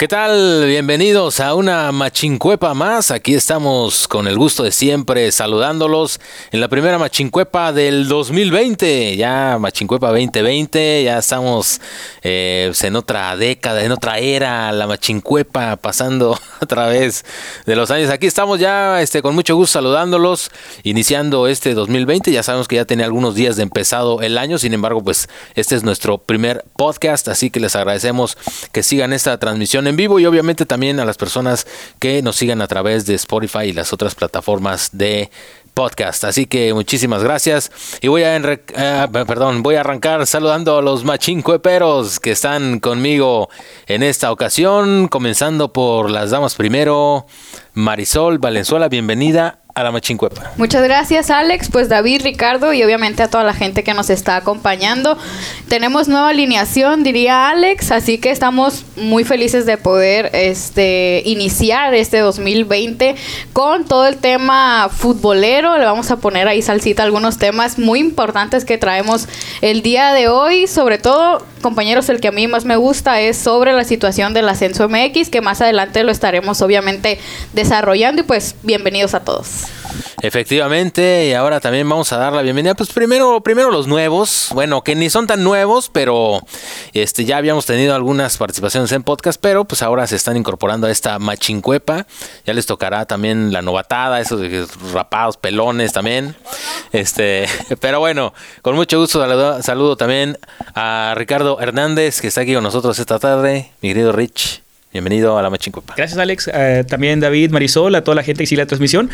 ¿Qué tal? Bienvenidos a una machincuepa más. Aquí estamos con el gusto de siempre saludándolos en la primera machincuepa del 2020. Ya machincuepa 2020, ya estamos eh, en otra década, en otra era, la machincuepa pasando a través de los años. Aquí estamos ya este, con mucho gusto saludándolos, iniciando este 2020. Ya sabemos que ya tenía algunos días de empezado el año, sin embargo, pues este es nuestro primer podcast, así que les agradecemos que sigan esta transmisión en vivo y obviamente también a las personas que nos sigan a través de Spotify y las otras plataformas de podcast. Así que muchísimas gracias y voy a eh, perdón, voy a arrancar saludando a los machincueperos que están conmigo en esta ocasión, comenzando por las damas primero. Marisol Valenzuela, bienvenida Muchas gracias, Alex. Pues David, Ricardo y obviamente a toda la gente que nos está acompañando. Tenemos nueva alineación, diría Alex, así que estamos muy felices de poder este, iniciar este 2020 con todo el tema futbolero. Le vamos a poner ahí salsita algunos temas muy importantes que traemos el día de hoy. Sobre todo, compañeros, el que a mí más me gusta es sobre la situación del ascenso MX, que más adelante lo estaremos obviamente desarrollando y pues bienvenidos a todos. Efectivamente, y ahora también vamos a dar la bienvenida. Pues primero, primero los nuevos, bueno, que ni son tan nuevos, pero este ya habíamos tenido algunas participaciones en podcast, pero pues ahora se están incorporando a esta machincuepa. Ya les tocará también la novatada, esos rapados, pelones también. Este, pero bueno, con mucho gusto saludo, saludo también a Ricardo Hernández, que está aquí con nosotros esta tarde, mi querido Rich. Bienvenido a la Machincuepa. Gracias, Alex. Eh, también David, Marisol, a toda la gente que sigue la transmisión.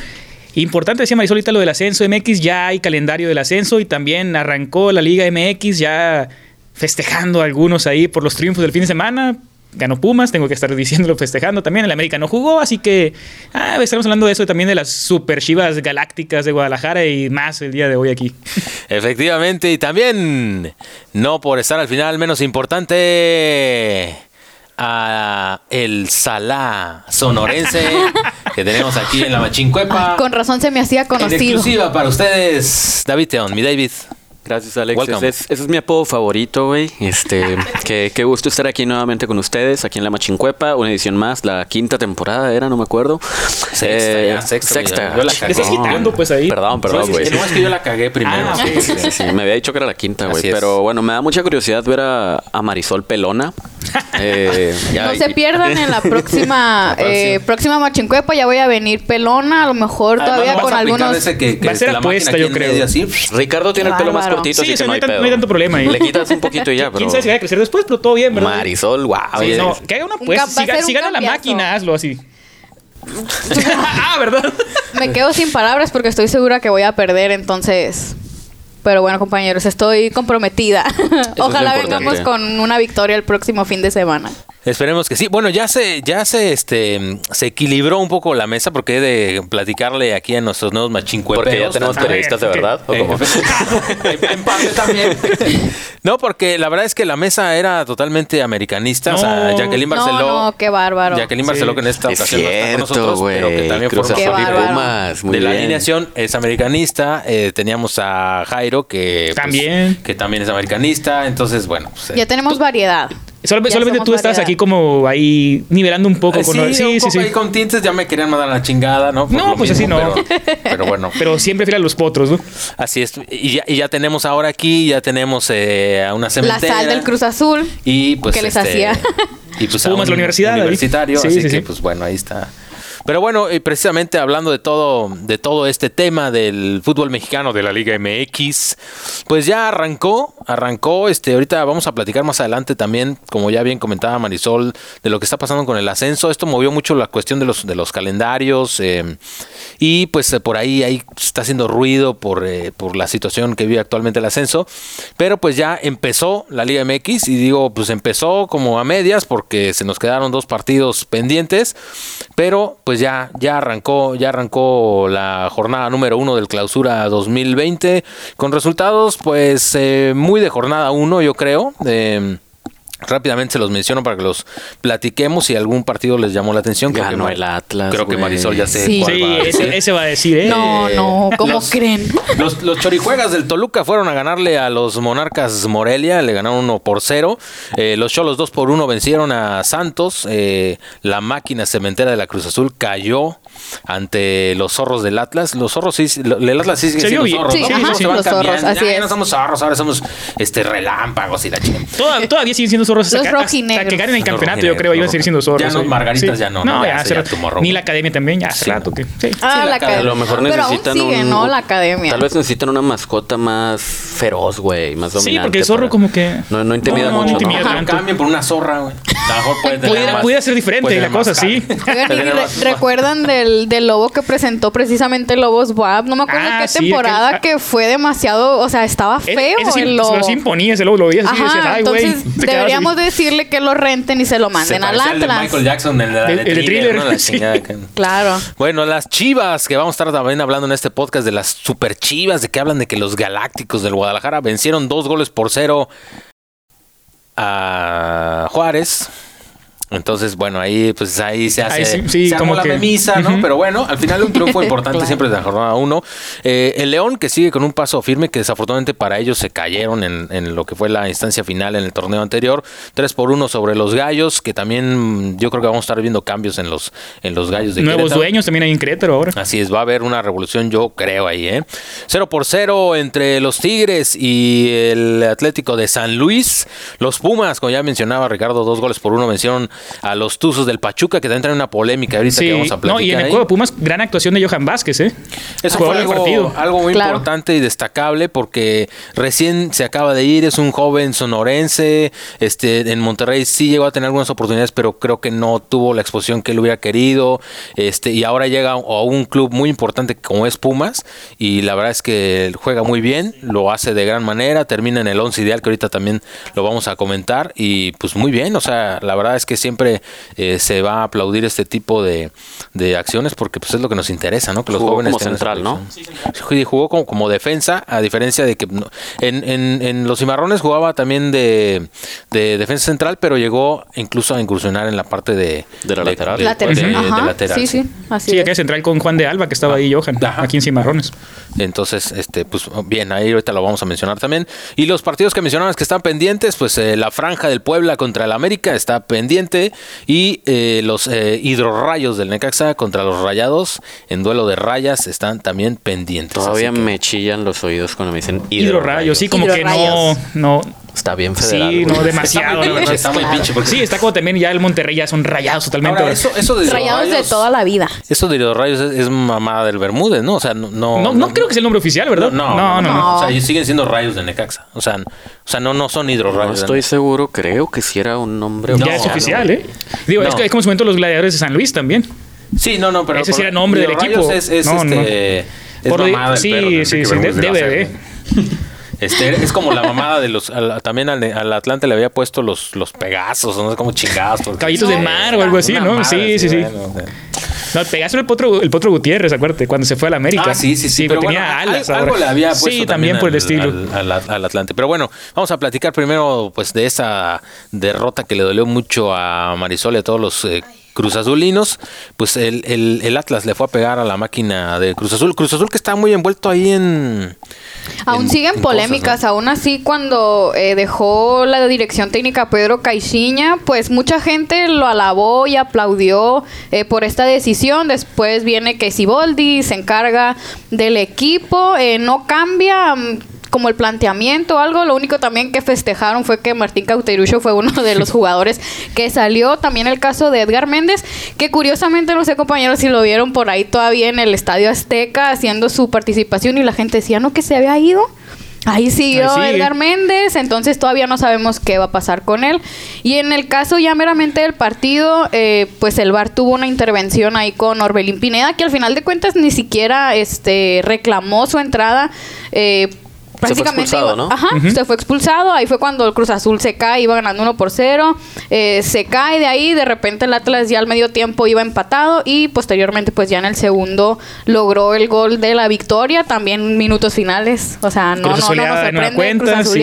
Importante, decía Marisol, ahorita lo del ascenso MX, ya hay calendario del ascenso y también arrancó la Liga MX, ya festejando algunos ahí por los triunfos del fin de semana. Ganó Pumas, tengo que estar diciéndolo, festejando también. El América no jugó, así que ah, estaremos hablando de eso también de las super chivas galácticas de Guadalajara y más el día de hoy aquí. Efectivamente, y también, no por estar al final menos importante, a el Salá sonorense que tenemos aquí en la Machincuepa. Con razón se me hacía conocido. En exclusiva para ustedes, David Teón, mi David. Gracias, Alex. Ese es, mi apodo favorito, güey. Este, qué, qué, gusto estar aquí nuevamente con ustedes, aquí en La Machincuepa. Una edición más, la quinta temporada era, no me acuerdo. Sexta, eh, sexta. sexta. Yo la cagué. estás quitando, pues ahí. Perdón, perdón, güey. No, es que yo la cagué primero. Ah, sí, sí, sí, Me había dicho que era la quinta, güey. Pero bueno, me da mucha curiosidad ver a, a Marisol Pelona. Eh, no se pierdan en la próxima, eh, próxima Machincuepa. Ya voy a venir pelona, a lo mejor todavía con algunos. que, Va a ser apuesta, yo creo. Ricardo tiene el pelo más cortito, sí, así que no, hay, no hay tanto problema ahí. Le quitas un poquito y ya, pero. Quién sabe si va a crecer después, pero todo bien, ¿verdad? Marisol, wow. que haga una apuesta. Si, gana la máquina, hazlo así. ah, ¿verdad? Me quedo sin palabras porque estoy segura que voy a perder, entonces. Pero bueno, compañeros, estoy comprometida. Ojalá vengamos con una victoria el próximo fin de semana. Esperemos que sí. Bueno, ya se, ya se, este, se equilibró un poco la mesa porque he de platicarle aquí a nuestros nuevos machincueperos. Porque ya tenemos periodistas de verdad. ¿o cómo? en parte también. no, porque la verdad es que la mesa era totalmente americanista. O sea, Jacqueline Barceló. No, no, qué bárbaro. Jacqueline Barceló, que en esta ocasión no está con nosotros, pero que también Cruz forma Pumas, de la alineación es americanista. Eh, teníamos a Jairo, que pues, también, que también es americanista. Entonces, bueno. Pues, ya tenemos variedad. Solamente tú estás aquí como ahí nivelando un poco. Eh, con, sí, sí, sí, ahí con tintes ya me querían mandar la chingada, ¿no? no, pues así no. Pero, bueno. Pero siempre fiel a los potros, ¿no? Así es. Y ya, y ya tenemos ahora aquí, ya tenemos eh, a una cementera. La sal del Cruz Azul. Y pues. Que les este, hacía. Y pues a un la universidad. Universitario. así que, pues bueno, ahí está. Pero bueno, y precisamente hablando de todo, de todo este tema del fútbol mexicano de la Liga MX, pues ya arrancó, arrancó. Este, ahorita vamos a platicar más adelante también, como ya bien comentaba Marisol, de lo que está pasando con el ascenso. Esto movió mucho la cuestión de los, de los calendarios. Eh, y pues eh, por ahí, ahí está haciendo ruido por, eh, por la situación que vive actualmente el ascenso. Pero pues ya empezó la Liga MX y digo, pues empezó como a medias porque se nos quedaron dos partidos pendientes. Pero pues pues ya, ya arrancó, ya arrancó la jornada número uno del clausura 2020, con resultados pues eh, muy de jornada uno, yo creo. Rápidamente se los menciono para que los platiquemos si algún partido les llamó la atención. Creo Ganó que el Atlas. Creo que Marisol ya sé. Sí, ese, va a decir, ¿eh? No, no, ¿cómo creen? Los, los, chorijuegas del Toluca fueron a ganarle a los Monarcas Morelia, le ganaron 1 por 0. Eh, los Cholos 2 por 1 vencieron a Santos. Eh, la máquina cementera de la Cruz Azul cayó ante los zorros del Atlas. Los zorros sí, el Atlas sí sigue siendo zorros. Sí, ¿no? sí, los zorros, así ya, es. no somos zorros, ahora somos este relámpagos y la chica. Toda, todavía siguen siendo zorros. Los hasta, hasta que ganen el campeonato, yo creo, iban a seguir siendo zorros. Ya no, Margaritas ya no. No, ya, ya, Ni la academia también, ya hace rato que. Sí. Ah, la academia. A lo mejor Pero aún necesitan sigue, un, ¿no? La academia. Tal vez necesitan una mascota más feroz, güey, más dominante. Sí, porque el zorro como que. No, no intimida No, no mucho. ¿no? intimida. Ajá, tanto. cambien por una zorra, güey. A lo mejor puede tener Pudiera, más- pudiera ser diferente la cosa, sí. carne. Oigan, ¿y Tener re- más- recuerdan del, del lobo que presentó precisamente Lobos WAP? No me acuerdo Ah, qué sí, temporada aquel- que fue demasiado, o sea, estaba feo ese el lobo. Sí imponía, ese lobo lo veías así y decías, Ajá, ay, güey. entonces deberíamos así. decirle que lo renten y se lo Se manden al Atlas. Michael Jackson, el de, la El- de el de Thriller, Thriller, ¿no? La sí. Claro. Bueno, las chivas, que vamos a estar también hablando en este podcast de las super chivas, de que hablan de que los galácticos del Guadalajara vencieron dos goles por cero a Juárez. Entonces, bueno, ahí pues ahí se hace Ahí sí, sí, se como la que- memisa, ¿no? Pero bueno, al final un triunfo importante Claro. siempre de la jornada uno. Eh, el León que sigue con un paso firme, que desafortunadamente para ellos se cayeron en, en lo que fue la instancia final en el torneo anterior. 3 por 1 sobre los gallos, que también mm, yo creo que vamos a estar viendo cambios en los, en los gallos de Nuevos Querétaro. dueños también hay en Querétaro ahora. Así es, va a haber una revolución, yo creo ahí, ¿eh? 0 por 0 entre los Tigres y el Atlético de San Luis. Los Pumas, como ya mencionaba Ricardo, dos goles por uno vencieron a los Tuzos del Pachuca, que también traen una polémica ahorita que Sí, vamos a platicar. no, y en el ahí. juego de Pumas, gran actuación de Johan Vázquez, ¿eh? Eso fue algo, partido. algo muy Claro. importante y destacable porque recién se acaba de ir, es un joven sonorense, este, en Monterrey sí llegó a tener algunas oportunidades, pero creo que no tuvo la exposición que él hubiera querido, este, y ahora llega a un club muy importante como es Pumas, y la verdad es que juega muy bien, lo hace de gran manera, termina en el 11 ideal, que ahorita también lo vamos a comentar, y pues muy bien, o sea, la verdad es que siempre eh, se va a aplaudir este tipo de, de acciones porque pues es lo que nos interesa, ¿no? Que los Jugó jóvenes como central, ¿no? Sí, jugó como, como defensa, a diferencia de que en, en, en los cimarrones jugaba también de, de defensa central, pero llegó incluso a incursionar en la parte de, De la lateral. Lateral. de- de Ajá, lateral, sí, sí. sí, así Sí, es. acá es central con Juan de Alba, que estaba ahí Johan, Ajá. aquí en Cimarrones. Entonces, este, pues bien, ahí ahorita lo vamos a mencionar también. Y los partidos que mencionabas que están pendientes, pues eh, la franja del Puebla contra el América está pendiente y eh, los eh, hidrorrayos del Necaxa contra los Rayados en duelo de rayas están también pendientes. Todavía que- me chillan los oídos cuando me dicen Hidrorrayos, sí, como que no, Está bien federal. sí, güey. no demasiado. Está muy pinche, porque- Sí, está como también ya el Monterrey ya son rayados totalmente. Ahora, eso, eso de Rayados de toda la vida. Eso de hidrorrayos es, es mamada del Bermúdez, ¿no? O sea, no... No, no, no creo que sea el nombre oficial, ¿verdad? No, no, no. no. O sea, siguen siendo rayos de Necaxa. O sea, o sea no, no son No hidrorrayos. estoy seguro, creo que sí era un nombre No, Ya es oficial, no. ¿eh? Digo, es, No. que- es como su momento los gladiadores de San Luis también. Sí, no, no, pero... Ese sí era el nombre del equipo. Es, es, No, no. este... Es Por- mamada del sí, sí, sí, debe. Este, es como la mamada de los... al- también al, al Atlante le había puesto los, los Pegasos, no sé cómo chingados. Caballitos del mar o algo así, ¿no? Sí, sí, sí. bueno, o sea. No, el Pegaso era el potro, el potro Gutiérrez, acuérdate, cuando se fue a la América. Ah, sí, sí, sí. pero pero tenía bueno, alas. al- algo ahora. le había puesto Sí, también por el estilo. Al, al- al Atlante. Pero bueno, vamos a platicar primero pues de esa derrota que le dolió mucho a Marisol y a todos los eh, Cruz Azulinos. Pues el, el- el Atlas le fue a pegar a la máquina de Cruz Azul. Cruz Azul que está muy envuelto ahí en... Aún en- siguen en polémicas, cosas, ¿no? aún así cuando eh, dejó la dirección técnica Pedro Caixinha, pues mucha gente lo alabó y aplaudió eh, por esta decisión. Después viene que Siboldi se encarga del equipo, eh, no cambia mm, como el planteamiento o algo. Lo único también que festejaron fue que Martín Cauterucho fue uno de los jugadores que salió. También el caso de Edgar Méndez, que curiosamente no sé compañeros si lo vieron por ahí todavía en el Estadio Azteca haciendo su participación y la gente decía, no, que se había ido. Ahí siguió Ahí. Edgar Méndez, entonces todavía no sabemos qué va a pasar con él. Y en el caso ya meramente del partido, eh, pues el VAR tuvo una intervención ahí con Orbelín Pineda, que al final de cuentas ni siquiera este, reclamó su entrada. eh, prácticamente expulsado, iba- ¿no? ajá, se fue expulsado, ahí fue cuando el Cruz Azul se cae, iba ganando 1 por 0, eh, se cae de ahí, de repente el Atlas ya al medio tiempo iba empatado y posteriormente pues ya en el segundo logró el gol de la victoria, también minutos finales, o sea, no, Cruz no, no nos sorprende, Cruz cuenta, sí.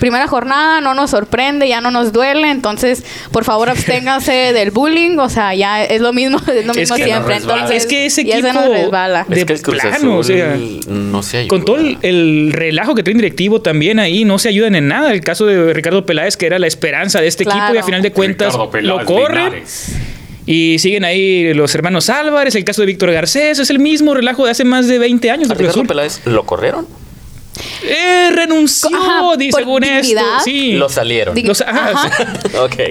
Primera jornada, no nos sorprende, ya no nos duele, entonces por favor absténganse del bullying, o sea, ya es lo mismo, es lo Es mismo que- siempre, entonces Es que ese ya se equipo nos resbala. de es que el Cruz plano, o sea, no se ayuda. Con todo el, el relajo que trae un directivo también ahí, no se ayudan en nada. El caso de Ricardo Peláez, que era la esperanza de este Claro. equipo, y a final de cuentas lo corren. Y siguen ahí los hermanos Álvarez, el caso de Víctor Garcés, es el mismo relajo de hace más de 20 años ¿A de Ricardo. Peláez lo corrieron? Eh, renunció, Ajá, di- por según esto. dignidad. Sí. Lo salieron. Dig- Los- ajá.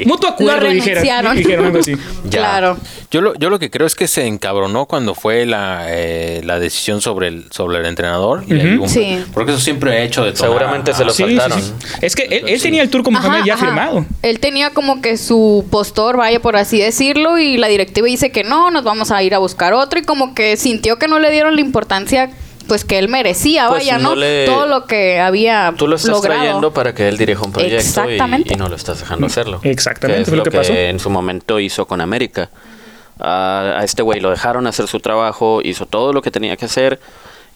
Mutuo acuerdo, Lo dijeron. renunciaron. Dijeron algo así. Ya. Claro. Yo lo, yo lo que creo es que se encabronó cuando fue la, eh, la decisión sobre el, sobre el entrenador. un- Sí. Porque eso siempre ha hecho de Seguramente se lo saltaron. sí. Es que él, él tenía el Turco Mohamed ya ajá. firmado. Él tenía como que su postor, vaya por así decirlo, y la directiva dice que no, nos vamos a ir a buscar otro, y como que sintió que no le dieron la importancia pues que él merecía, Pues vaya, no ¿no? le- Todo lo que había Tú lo estás logrado. trayendo para que él dirija un proyecto y, Exactamente. y no lo estás dejando hacerlo. Exactamente, Que es lo que pasó. en su momento hizo con América. A, a este güey lo dejaron hacer su trabajo, hizo todo lo que tenía que hacer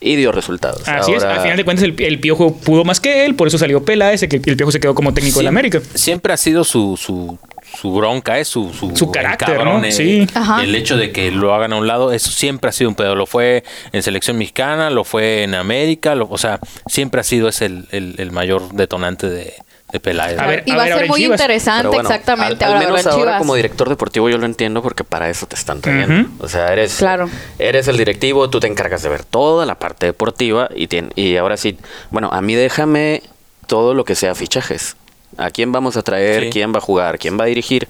y dio resultados. Así es, al final de cuentas el, el Piojo pudo más que él, por eso salió Peláez, que el Piojo se quedó como técnico de la América. Siempre ha sido su, su, su bronca, es su, su, Su carácter, ¿no? eh, Sí. El hecho de que lo hagan a un lado, eso siempre ha sido un pedo. Lo fue en selección mexicana, lo fue en América, lo- o sea, siempre ha sido ese el, el- el mayor detonante de, de Peláez. A ver, y va a ser muy Chivas. interesante, bueno, exactamente. Al, al ahora menos ahora Chivas. como director deportivo yo lo entiendo porque para eso te están trayendo. O sea, eres, Claro. eres el directivo, tú te encargas de ver toda la parte deportiva y, tien- y ahora sí, bueno, a mí déjame todo lo que sea fichajes. ¿A quién vamos a traer? Sí. ¿Quién va a jugar? ¿Quién va a dirigir?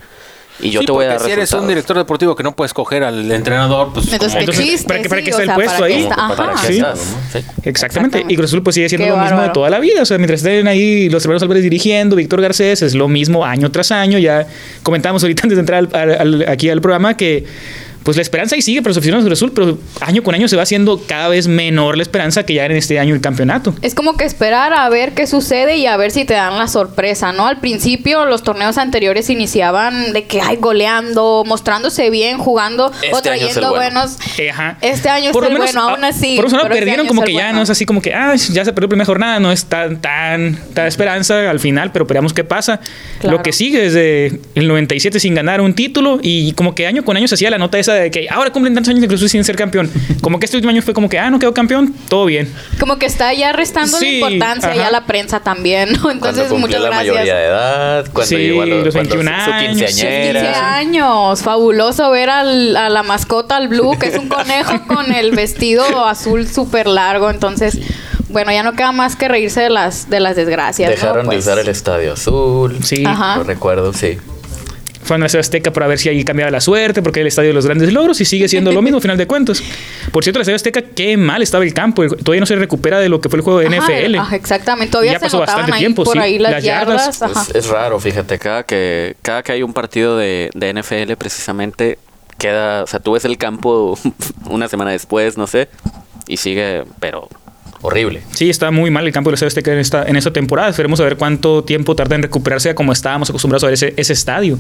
Y yo Sí, te voy a dar si eres un director deportivo que no puedes coger al entrenador, pues Entonces, como que- Entonces, ¿para qué- para sí, el sea, puesto ¿para qué ahí? está? Para Sí. estás, ¿no? Sí. Exactamente. Exactamente. Y Cruz Azul pues sigue siendo Qué lo mismo de toda la vida. O sea, mientras estén ahí los hermanos Álvarez dirigiendo, Víctor Garcés, es lo mismo año tras año. Ya comentábamos ahorita antes de entrar al- al- al- aquí al programa que pues la esperanza ahí sigue para los aficionados de Cruz Azul, pero año con año se va haciendo cada vez menor la esperanza que ya en este año el campeonato. Es como que esperar a ver qué sucede y a ver si te dan la sorpresa, ¿no? Al principio los torneos anteriores iniciaban de que ay goleando, mostrándose bien, jugando Este o año es el trayendo bueno. buenos. Eh, ajá. Este año es lo menos, bueno, aún así. Por eso no pero este perdieron como que ya bueno. no es así como que, ah, ya se perdió la primera jornada, no es tan, tan, tan esperanza al final, pero esperamos qué pasa. Claro. Lo que sigue desde el 97 sin ganar un título y como que año con año se hacía la nota esa de que ahora cumplen tantos años de Cruz Azul sin ser campeón. Como que este último año fue como que, ah, no quedó campeón, todo bien. Como que está ya restando Sí, la importancia ajá. ya la prensa también, ¿no? Cuando Entonces, cumplió muchas la gracias. mayoría de edad, cuando Sí, llegó a los, los cuando 21 su años, sí, 15 quinceañera. años, fabuloso ver al- a la mascota, al Blue, que es un conejo con el vestido azul súper largo. Entonces, bueno, ya no queda más que reírse de las, de las desgracias. ¿no? Dejaron de Pues, usar el estadio azul. Sí. Ajá. Lo recuerdo, sí. Fue a la Ciudad Azteca para ver si ahí cambiaba la suerte, porque el estadio de los grandes logros y sigue siendo lo mismo al final de cuentas. Por cierto, la Ciudad Azteca, qué mal estaba el campo. Todavía no se recupera de lo que fue el juego de ajá, NFL. ajá, exactamente, todavía Ya se pasó bastante ahí tiempo, por sí. ahí las, Las yardas, yardas. ajá. Es, es raro, fíjate, cada que, cada que hay un partido de, de NFL precisamente queda, o sea, tú ves el campo una semana después, no sé, y sigue, pero horrible. Sí, está muy mal el campo de la Ciudad Azteca en esta, en esta temporada. Esperemos a ver cuánto tiempo tarda en recuperarse a como estábamos acostumbrados a ver ese, ese estadio.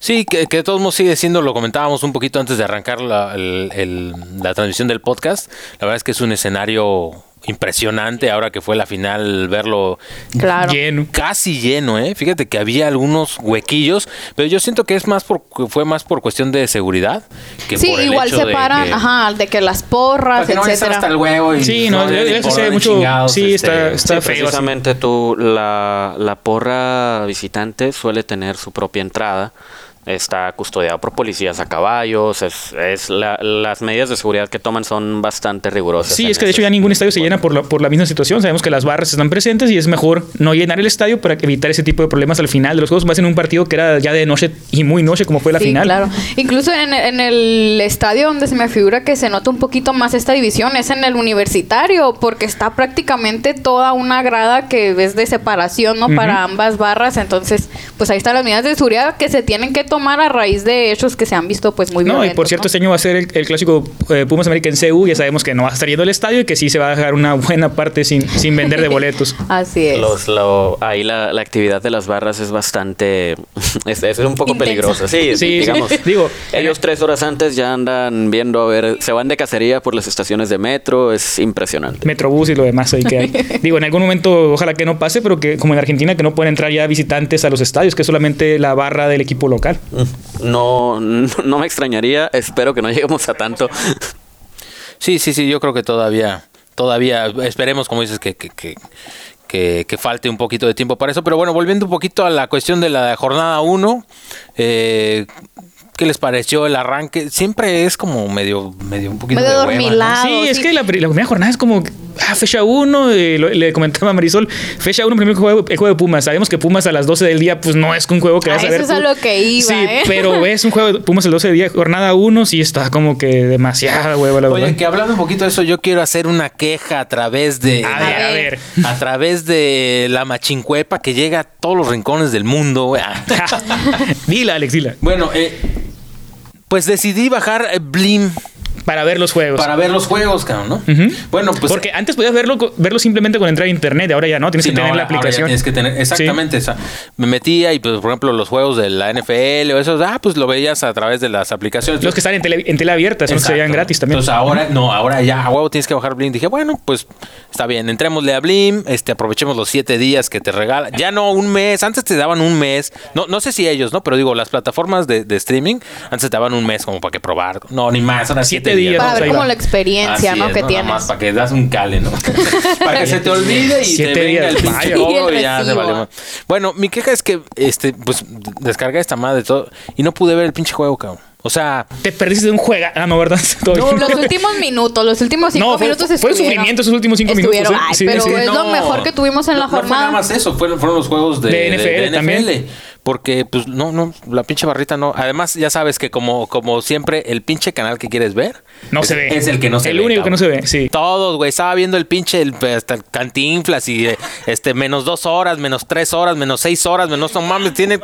Sí, que, que de todos modos sigue siendo, lo comentábamos un poquito antes de arrancar la, el- el- la transmisión del podcast. La verdad es que es un escenario impresionante ahora que fue la final verlo Claro. Lleno. casi lleno, ¿eh? Fíjate que había algunos huequillos, pero yo siento que es más por fue más por cuestión de seguridad que Sí, por el igual hecho se de paran, que- ajá, de que las porras, no estar etcétera. hasta el huevo y Sí, no, no, sé dónde mucho- sí, este, está- está Sí, feo así. precisamente tú, la, la porra visitante suele tener su propia entrada. Está custodiado por policías a caballos. Es, es la- las medidas de seguridad que toman son bastante rigurosas. Sí, es que de hecho ya ningún estadio se llena por la, por la misma situación. Sabemos que las barras están presentes y es mejor no llenar el estadio para evitar ese tipo de problemas al final de los juegos. Más en un partido que era ya de noche y muy noche, como fue la sí, final. claro. Incluso en, en el estadio donde se me figura que se nota un poquito más esta división es en el universitario, porque está prácticamente toda una grada que es de separación, ¿no? Para ambas barras. Entonces, pues ahí están las medidas de seguridad que se tienen que tomar tomar a raíz de hechos que se han visto pues muy No, y por cierto, ¿no? este año va a ser el, el clásico eh, Pumas América en CU. Ya sabemos que no va a estar yendo al estadio y que sí se va a dejar una buena parte sin, sin vender de boletos. Así es. Los, lo- ahí la, la actividad de las barras es bastante. Es, es un poco Intensa. peligrosa. Sí, Sí, digamos. sí. Digo, ellos tres horas antes ya andan viendo a ver. Se van de cacería por las estaciones de metro. Es impresionante. Metrobús y lo demás ahí que hay. Digo, en algún momento ojalá que no pase, pero que como en Argentina que no pueden entrar ya visitantes a los estadios, que es solamente la barra del equipo local. No, no, me extrañaría. Espero que no lleguemos a tanto. Sí, sí, sí, yo creo que todavía, todavía, esperemos, como dices, que, que, que, que- que falte un poquito de tiempo para eso. Pero bueno, volviendo un poquito a la cuestión de la jornada 1, eh, ¿qué les pareció el arranque? Siempre es como medio, medio un poquito Medio de hueva. Ah, sí, es que la, pri- la primera jornada es como, ah, fecha 1, le comentaba a Marisol, fecha 1, primer juego, el juego de Pumas. Sabemos que Pumas a las 12 del día, pues no es un juego que A vas a eso ver. es a lo que iba, Sí, ¿eh? pero es un juego de Pumas a las 12 del día, jornada 1, sí está como que demasiada hueva, la Oye, verdad. que hablando un poquito de eso, yo quiero hacer una queja a través de... A ver, a ver. A través de la machincuepa que llega a todos los rincones del mundo, güey. dila, Alex, dila. Bueno, eh, pues decidí bajar eh, Blim Para ver los juegos. para ver los juegos, cabrón, ¿no? Bueno, pues... Porque antes podías verlo, verlo simplemente con entrar a internet, ahora ya no, tienes Sí, que no, tener ahora- la ahora ya aplicación. tienes que tener, exactamente. esa. Me metía y, pues, por ejemplo, los juegos de la NFL o esos, ah, pues lo veías a través de las aplicaciones. Los que están en tele, en tele abierta, que Exacto. serían gratis también. Entonces ahora, no, ahora ya a huevo tienes que bajar Blim. Dije, bueno, pues está bien, entrémosle a Blim, este, aprovechemos los siete días que te regala. Ya no un mes, antes te daban un mes. No, no sé si ellos, ¿no? Pero digo, las plataformas de, de streaming, antes te daban un mes como para que probar. No, ni más, ahora Siete siete, días, días. Para ver como la experiencia, Así ¿no? es, que Nada tienes. más para que das un cale, ¿no? para que se te olvide y Siete te venga días, el pinche cobro Y el y ya se valió. Bueno, mi queja es que este pues descargué esta madre todo y no pude ver el pinche juego, cabrón. O sea, Te perdiste de un juego. Ah, no, ¿verdad? Bien. Los últimos minutos, los últimos cinco No, fue- minutos fue estuvieron. sufrimiento esos últimos cinco Estuvieron, minutos, ¿eh? ay, Sí, pero sí. es lo no, mejor que tuvimos en la no- no fue jornada. nada más eso, fueron, fueron los juegos de, De de- NFL de también. Porque, pues, no, no, la pinche barrita no. Además, ya sabes que como, como siempre, el pinche canal que quieres ver No es, se ve. Es el que no se El ve. único que no se ve, sí. Todos, güey. Estaba viendo el pinche el, hasta el cantinflas y eh, este menos dos horas, menos tres horas, menos seis horas, menos no mames. Tiene,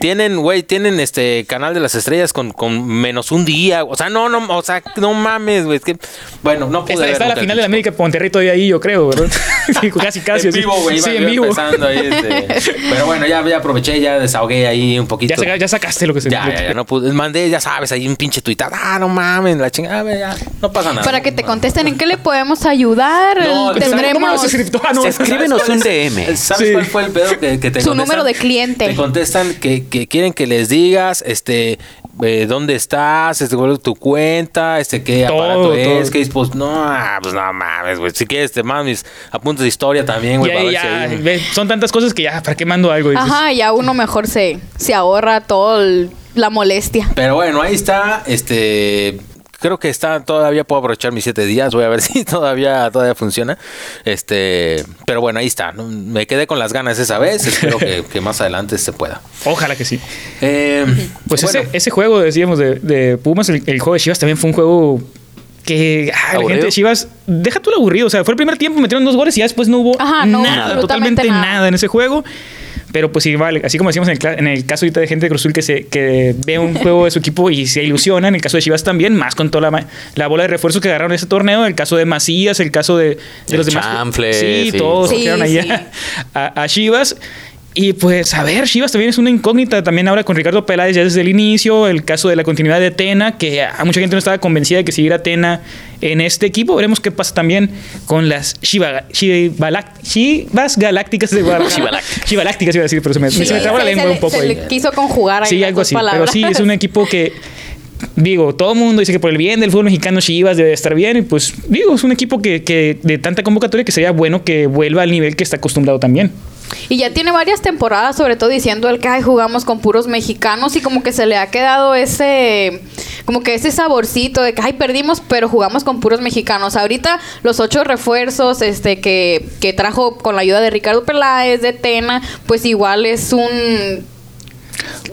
tienen, güey, tienen este canal de las estrellas con, con menos un día. O sea, no, no, o sea, no mames, güey. Es que, bueno, no pude Está, ver está la el final de la América Monterrey todavía ahí, yo creo, ¿verdad? Sí, casi, casi. en así. vivo, güey. Sí, en vivo. ahí, este, pero bueno, ya, ya aproveché, ya desahogué ahí un poquito. Ya, saca- ya sacaste lo que se ya, ya, ya, no pude. Mandé, ya sabes, ahí un pinche tuitada. Ah, no mames, la chingada, ya, no pasa nada. Para que te contesten en qué le podemos ayudar. No, El- ¿sabes ¿Cómo tendremos. Ah. Escríbenos ¿Sabes un DM. ¿Sabes Sí. cuál fue el pedo que, que te Su contestan? número de cliente. Te contestan que, que quieren que les digas, este, eh, dónde estás, este, cuál es tu cuenta, este, qué Todo, aparato es, qué dispos- No, ah, pues no mames, güey. Si quieres, te mando mis apuntes de historia también, güey. Si hay son tantas cosas que ya, ¿para qué mando algo? Dices, Ajá, ya uno mejor se, se ahorra todo el- la molestia. Pero bueno, ahí está. Este. Creo que está, todavía puedo aprovechar mis siete días. Voy a ver si todavía, todavía funciona. Este. Pero bueno, ahí está. Me quedé con las ganas esa vez. Espero que, que más adelante se pueda. Ojalá que sí. Eh, Pues bueno, ese, ese juego, decíamos, de, de Pumas, el, el juego de Chivas también fue un juego que ah, la gente de Chivas, deja tú lo aburrido. O sea, fue el primer tiempo, metieron dos goles y ya después no hubo Ajá, no hubo nada, totalmente nada. nada. en ese juego. Pero pues igual, así como decíamos en el, en el caso ahorita de gente de Cruz Azul que, se, que ve un juego de su equipo y se ilusiona, en el caso de Chivas también, más con toda la, ma- la bola de refuerzo que agarraron en ese torneo, el caso de Macías, el caso de, los demás. Chanfle, sí, sí. todos Sí, sí. a- a, a Chivas. Y pues, a ver, Chivas también es una incógnita. También ahora con Ricardo Peláez ya desde el inicio. El caso de la continuidad de Tena, que a mucha gente no estaba convencida de que siguiera Tena en este equipo. Veremos qué pasa también con las Chivas Galácticas de Guadalajara. Chivalácticas. Iba a decir, pero se me, se me traba la lengua se un poco se ahí. le quiso conjugar ahí Sí, algo así. Pero sí, es un equipo que, digo, todo el mundo dice que por el bien del fútbol mexicano Chivas debe estar bien. Y pues, digo, es un equipo que, que de tanta convocatoria que sería bueno que vuelva al nivel que está acostumbrado también. Y ya tiene varias temporadas, sobre todo diciendo el que ay, jugamos con puros mexicanos y como que se le ha quedado ese, como que ese saborcito de que ay, perdimos, pero jugamos con puros mexicanos. Ahorita los ocho refuerzos este que, que trajo con la ayuda de Ricardo Peláez, de Tena, pues igual es un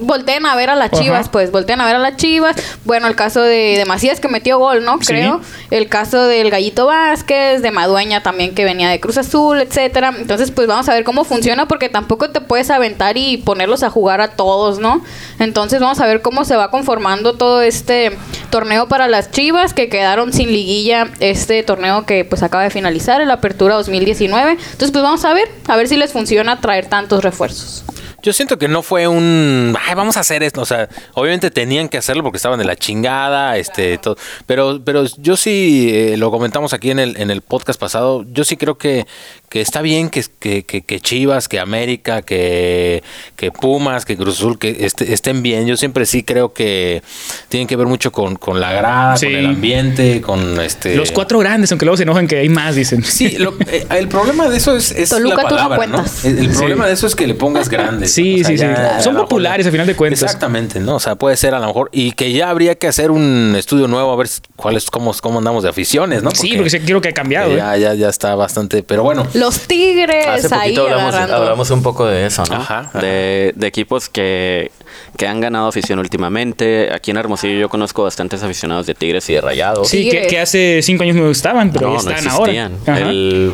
volteen a ver a las Ajá. Chivas, pues volteen a ver a las Chivas. Bueno, el caso de, de Macías que metió gol, ¿no? Sí. Creo. El caso del Gallito Vázquez, de Madueña también que venía de Cruz Azul, etcétera. Entonces, pues vamos a ver cómo funciona porque tampoco te puedes aventar y ponerlos a jugar a todos, ¿no? Entonces, vamos a ver cómo se va conformando todo este torneo para las Chivas que quedaron sin liguilla este torneo que pues acaba de finalizar, el Apertura 2019. Entonces, pues vamos a ver, a ver si les funciona traer tantos refuerzos. Yo siento que no fue un, ay, vamos a hacer esto, o sea, obviamente tenían que hacerlo porque estaban de la chingada, este, todo, pero, pero yo sí eh, lo comentamos aquí en el, en el podcast pasado, yo sí creo que, que está bien que, que, que- que Chivas, que América, que, que Pumas, que Cruz Azul, que este- estén bien. Yo siempre sí creo que tienen que ver mucho con, con la grada, Sí. con el ambiente, con este. Los cuatro grandes, aunque luego se enojan que hay más, dicen. Sí, lo- eh, el problema de eso es, es Toluca, la tú no ¿no? cuentas. El, el Sí. problema de eso es que le pongas grandes. Sí, O sea, sí, sí. ya, Son mejor populares, ya- a final de cuentas. Exactamente, ¿no? O sea, puede ser a lo mejor. Y que ya habría que hacer un estudio nuevo a ver cuál es, cómo, cómo andamos de aficiones, ¿no? Sí, porque sí quiero que ha cambiado. eh, ¿eh? ya, ya, ya está bastante. Pero bueno. Los Tigres Hace ahí poquito hablamos, agarrando. hablamos un poco de eso, ¿no? Ajá, ajá. De, de equipos que, que han ganado afición últimamente. Aquí en Hermosillo yo conozco bastantes aficionados de Tigres y de Rayados. Sí, que, hace cinco años no estaban, pero no, están ahora. El-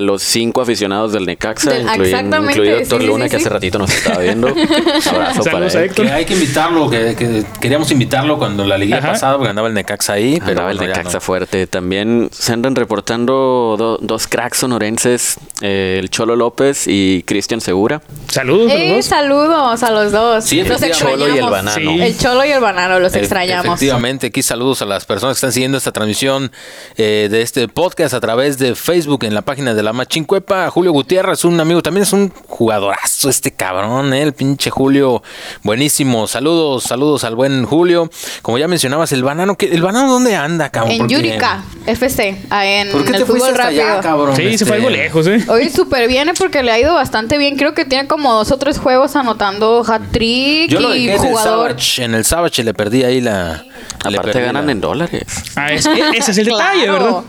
los cinco aficionados del Necaxa, Del- incluyen- exactamente, incluido Héctor sí, Luna, sí, que hace ratito nos estaba viendo. Abrazo para él. Que hay que invitarlo, que, que queríamos invitarlo cuando la liguilla pasada, porque andaba el Necaxa ahí, pero Andaba el bueno, Necaxa no. fuerte. También se andan reportando do- dos cracks sonorenses, eh, el Cholo López y Cristian Segura. Saludos a los Eh, dos. saludos a los dos. Sí, los extrañamos. Cholo y el banano. Sí. El cholo y el banano, los E- extrañamos. Efectivamente, aquí saludos a las personas que están siguiendo esta transmisión eh, de este podcast a través de Facebook en la página de la Machincuepa. Julio Gutiérrez, un amigo, también es un jugadorazo este cabrón, eh, el pinche Julio. Buenísimo. Saludos, saludos al buen Julio. Como ya mencionabas, el banano, ¿qué- ¿el banano dónde anda, cabrón? En. Yurica, FC, ah, en ¿Por qué el fuiste fútbol hasta rápido. allá, cabrón? Sí, se Este, fue algo lejos, ¿eh? Hoy súper bien porque le ha ido bastante bien. Creo que tiene como dos o tres juegos anotando hat-trick Yo lo y dejé en el. Savage, en el Savage le perdí ahí la... le Aparte perdí ganan la- en dólares. Ah, es- ese es el detalle, Claro. ¿verdad?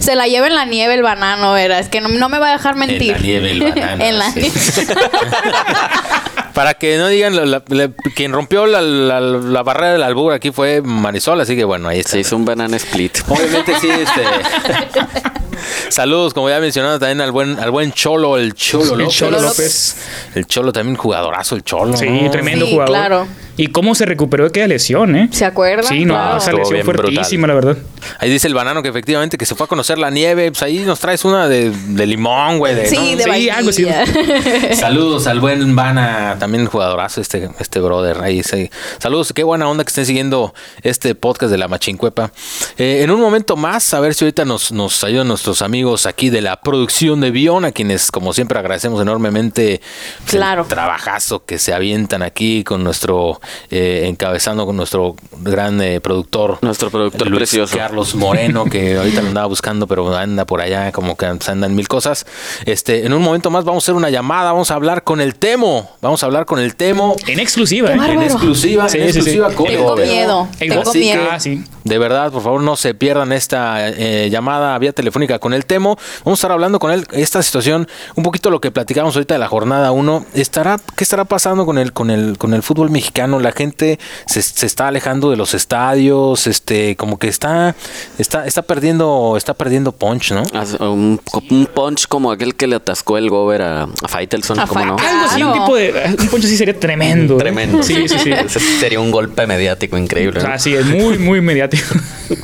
Se la lleva en la nieve el banano, ¿verdad? Es que no, no me va a dejar mentir. En la nieve el banano. En la sí. nieve. Para que no digan, la- la- la- quien rompió la, la- la barrera del albur aquí fue Marisol, así que bueno, ahí está. Se hizo un banana split. Obviamente sí, este... Saludos, como ya mencionado también al buen, al buen Cholo, el Cholo El López. Cholo López. El Cholo también jugadorazo, el Cholo. Sí, ¿no? tremendo Sí, jugador. claro. Y cómo se recuperó de aquella lesión, ¿eh? ¿Se acuerdan? Sí, no, Claro. esa lesión brutal. fuertísima, la verdad. Ahí dice el banano que efectivamente que se fue a conocer la nieve. Pues ahí nos traes una de, de limón, güey. de- Sí, ¿no? de Sí, vainilla. algo así. Saludos al buen Vana, también jugadorazo este, este brother. Ahí sí. Saludos, qué buena onda que estén siguiendo este podcast de la Machincuepa. Eh, en un momento más, a ver si ahorita nos, nos ayudan nuestros amigos aquí de la producción de Bion, a quienes como siempre agradecemos enormemente Claro. el trabajazo que se avientan aquí con nuestro, eh, encabezando con nuestro gran eh, productor. Nuestro productor Luis precioso. Carlos Moreno, que ahorita lo andaba buscando, pero anda por allá, como que andan mil cosas. Este, en un momento más vamos a hacer una llamada, vamos a hablar con el Temo. Vamos a hablar con el Temo. En exclusiva, ¿eh? En exclusiva, Sí, en sí, sí. exclusiva con Tengo miedo. En Tengo Así miedo. que, Ah, sí. De verdad, por favor, no se pierdan esta eh, llamada vía telefónica con el Temo. Vamos a estar hablando con él esta situación, un poquito lo que platicamos ahorita de la jornada 1. Estará, ¿Qué estará pasando con el, con el, con el fútbol mexicano? La gente se, se está alejando de los estadios, este, como que está, está, está perdiendo, está perdiendo punch, ¿no? Un, un punch como aquel que le atascó el gober a, a Faitelson, Algo así, un Claro. tipo de. Un poncho así sería tremendo. ¿eh? Tremendo. Sí, sí, sí. Ese sería un golpe mediático increíble. ¿no? Así es, muy, muy mediático.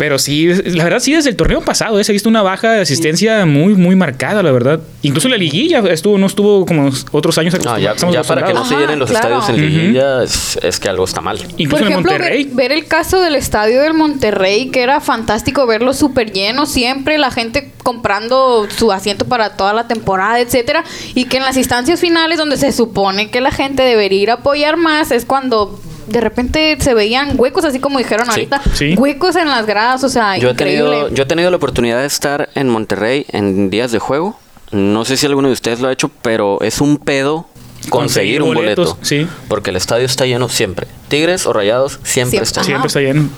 Pero sí, la verdad, sí, desde el torneo pasado ¿eh? se ha visto una baja de asistencia muy, muy marcada, la verdad. Incluso la liguilla estuvo, no estuvo como otros años No, ya, para que no acostumbrados. se llenen los claro. estadios en liguilla es, es que algo está mal. Incluso Por en ejemplo, ver, Monterrey. ver el caso del estadio del Monterrey, que era fantástico verlo súper lleno, siempre la gente comprando su asiento para toda la temporada, etcétera, y que en las instancias finales donde se supone que la gente debería ir a apoyar más es cuando de repente se veían huecos, así como dijeron Sí, ahorita, sí. huecos en las gradas, o sea, Yo he, tenido, yo he tenido la oportunidad de estar en Monterrey en días de juego. No sé si alguno de ustedes lo ha hecho, pero es un pedo conseguir Conseguir un boletos, boleto. sí. Porque el estadio está lleno siempre. Tigres o rayados siempre, Siempre. está. Siempre está lleno.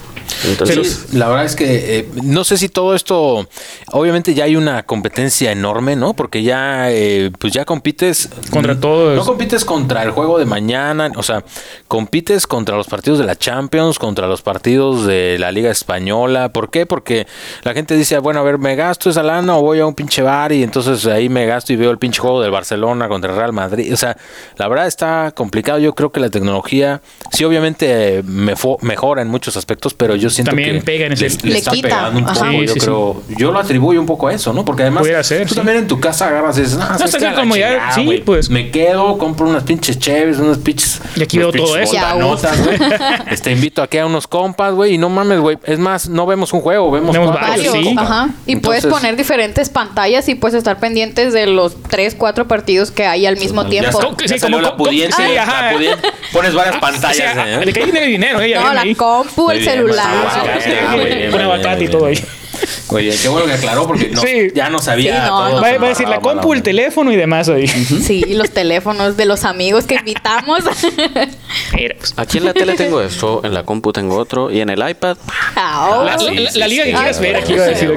Entonces, Sí, la verdad es que eh, no sé si todo esto, obviamente ya hay una competencia enorme, ¿no? Porque ya, eh, pues ya compites Contra mm, todos. No compites contra el juego de mañana, o sea, compites contra los partidos de la Champions, contra los partidos de la Liga Española. ¿Por qué? Porque la gente dice, bueno, a ver, me gasto esa lana o voy a un pinche bar y entonces ahí me gasto y veo el pinche juego del Barcelona contra el Real Madrid. O sea, la verdad está complicado. Yo creo que la tecnología, sí, obviamente me mejora en muchos aspectos, pero yo siento También que pega en ese- le, le Le está quita, pegando un ajá. poco. Sí, yo sí, creo, yo lo atribuyo un poco a eso, ¿no? Porque además ser, tú sí. también en tu casa agarras y dices, ah, la como ya- sí, pues. Me quedo, compro unas pinches cheves, unas pinches. Y aquí veo todo eso. Este, invito aquí a unos compas, güey, y no mames, güey. Es más, no vemos un juego, vemos, Vemos varios, Varios, sí. ajá. Y puedes poner diferentes pantallas y puedes estar pendientes de los tres, cuatro partidos que hay al mismo tiempo. Sí, como la pudiente, Pones varias O pantallas. sea, ¿eh? le cae dinero. Ya No, la ahí. compu, el bien, celular. Ah, aguacate bien, y todo ahí. Oye, qué bueno que aclaró porque no- Sí. ya no sabía. Sí, no, todo no. Va, a decir la compu, el teléfono y demás ahí. Sí, y los teléfonos de los amigos que invitamos. Mira, pues, aquí en la tele tengo esto, en la compu tengo otro y en el iPad Ah, La- oh. la- la liga que quieras ver, aquí iba a decir.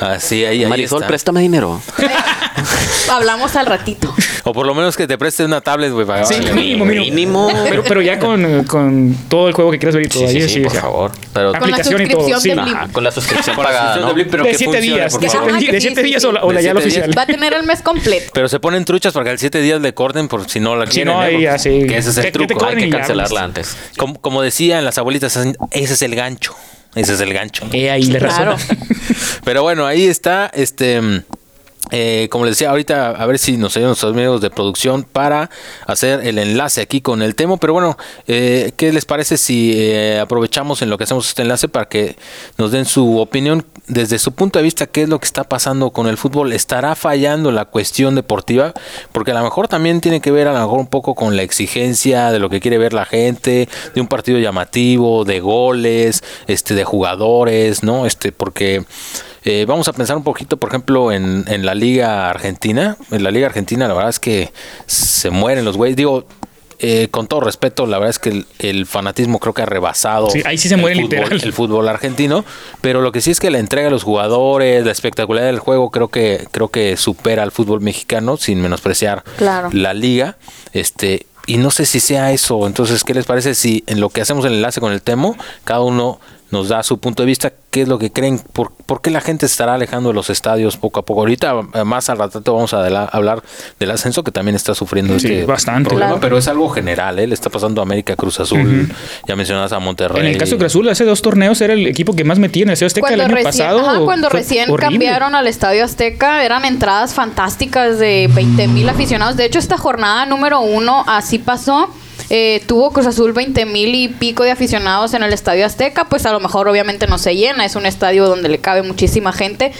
Así, ahí, ahí Marisol, está. préstame dinero. Hablamos al ratito. O por lo menos que te preste una tablet, güey, para Sí, Vale, mínimo, mínimo. Mínimo. Pero, pero ya con, con todo el juego que quieras ver y todo Sí, sí, ahí, sí, sí, por sí. favor. Pero Con la Aplicación y todo. suscripción Sí. de Blim. Ajá, con la suscripción pagada, ¿no? de Blim, pero de que siete funcione, días, por de favor. siete, Ah, que de sí, siete sí, días sí. o la, o la De ya la oficial. Va a tener el mes completo. Pero se ponen truchas para que al siete días le corten por si no la Si quieren. no, ¿eh? ahí Porque- ya sí. Que ese es el truco. Hay que cancelarla pues. antes. Como, como decían las abuelitas, ese es el gancho. Ese es el gancho. Eh, ahí le razón. Claro. Pero bueno, ahí está, este, eh, como les decía ahorita, a ver si nos ayudan nuestros amigos de producción para hacer el enlace aquí con el tema. Pero bueno, eh, ¿qué les parece si eh, aprovechamos en lo que hacemos este enlace para que nos den su opinión desde su punto de vista? ¿Qué es lo que está pasando con el fútbol? ¿Estará fallando la cuestión deportiva? Porque a lo mejor también tiene que ver a lo mejor un poco con la exigencia de lo que quiere ver la gente, de un partido llamativo, de goles, este, de jugadores, ¿no? Este, porque eh, vamos a pensar un poquito, por ejemplo, en, en la Liga Argentina. En la Liga Argentina, la verdad es que se mueren los güeyes. Digo, eh, con todo respeto, la verdad es que el, el fanatismo creo que ha rebasado Sí, ahí sí se mueren el fútbol, literal. el fútbol argentino. Pero lo que sí es que la entrega de los jugadores, la espectacularidad del juego, creo que, creo que supera al fútbol mexicano, sin menospreciar Claro. la liga. Este, y no sé si sea eso. Entonces, ¿qué les parece si en lo que hacemos el enlace con el Temo, cada uno nos da su punto de vista, qué es lo que creen, por, por qué la gente se estará alejando de los estadios poco a poco. Ahorita, eh, más al rato, vamos a hablar del ascenso que también está sufriendo Sí, este bastante. problema, Claro. pero es algo general, ¿eh? le está pasando a América Cruz Azul, ya mencionabas a Monterrey. En el caso de Cruz Azul, hace dos torneos era el equipo que más metía en el Estadio Azteca el Cuando año recién, pasado. ajá, cuando recién horrible. cambiaron al Estadio Azteca, eran entradas fantásticas de 20 mil aficionados. De hecho, esta jornada número uno así pasó. Eh, tuvo Cruz Azul 20 mil y pico de aficionados en el Estadio Azteca. Pues a lo mejor obviamente no se llena, es un estadio donde le cabe muchísima gente.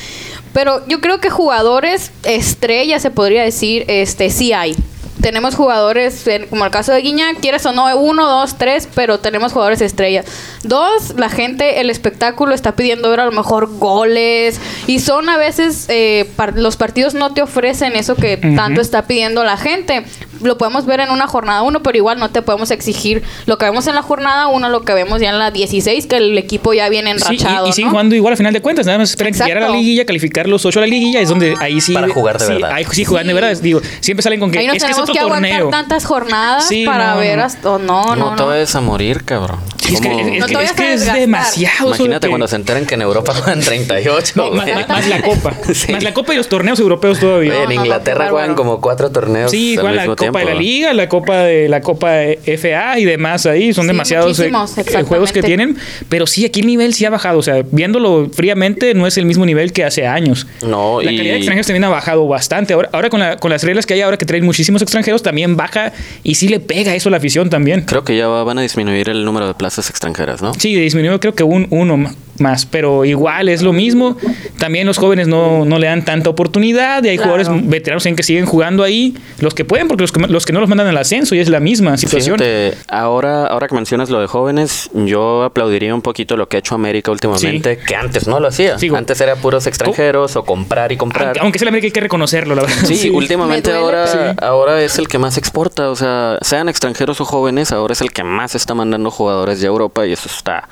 Pero yo creo que jugadores estrella, se podría decir, este sí hay. Tenemos jugadores, en- como el caso de Guiñac, quieres o no, uno, dos, tres, pero tenemos jugadores estrella. Dos, la gente, el espectáculo está pidiendo ver a lo mejor goles y son a veces, eh, par- los partidos no te ofrecen eso que tanto está pidiendo la gente. Lo podemos ver en una jornada uno, pero igual no te podemos exigir lo que vemos en la jornada uno, lo que vemos ya en la 16, que el equipo ya viene Sí, enrachado. y, y siguen ¿no? jugando igual a final de cuentas. Nada más esperan que llegara a la Exacto. liguilla, calificar los ocho a la liguilla. Es donde ahí sí. Para jugar de sí, verdad. Ahí sí juegan de verdad. Digo, siempre salen con que Ahí nos es que es tenemos otro que aguantar torneo. tantas jornadas Sí, para no, ver no. hasta... oh, no, no, No, no. te vayas a morir, cabrón. Sí, es que, es, No que- es que es demasiado. Imagínate que- cuando se enteren que en Europa juegan 38. No, más, más- más la copa. Sí. Más la copa y los torneos europeos todavía. En Inglaterra juegan como cuatro torneos. Sí, al igual la mismo Copa tiempo, de la. Liga, la Copa de la Copa de FA y demás ahí, son Sí, demasiados eh, eh, juegos que tienen, pero sí aquí el nivel sí ha bajado, o sea, viéndolo fríamente no es el mismo nivel que hace años. No, la y- calidad de extranjeros también ha bajado bastante. Ahora, ahora con, la- con las reglas que hay ahora que traen muchísimos extranjeros también baja y sí le pega eso a la afición también. Creo que ya va- van a disminuir el número de plazas extranjeras, ¿no? Sí, disminuyó creo que un uno, más, pero igual es lo mismo. También los jóvenes no, no le dan tanta oportunidad y hay Claro. jugadores veteranos en que siguen jugando ahí, los que pueden, porque los que, los que no los mandan al ascenso y es la misma situación. Fíjate, ahora, ahora que mencionas lo de jóvenes, yo aplaudiría un poquito lo que ha hecho América últimamente, que antes no lo hacía. Sí, antes era puros extranjeros o comprar y comprar. Aunque, aunque sea la América hay que reconocerlo, la verdad. Sí, últimamente Me duele, ahora, ahora es el que más exporta, o sea, sean extranjeros o jóvenes, ahora es el que más está mandando jugadores de Europa y eso está,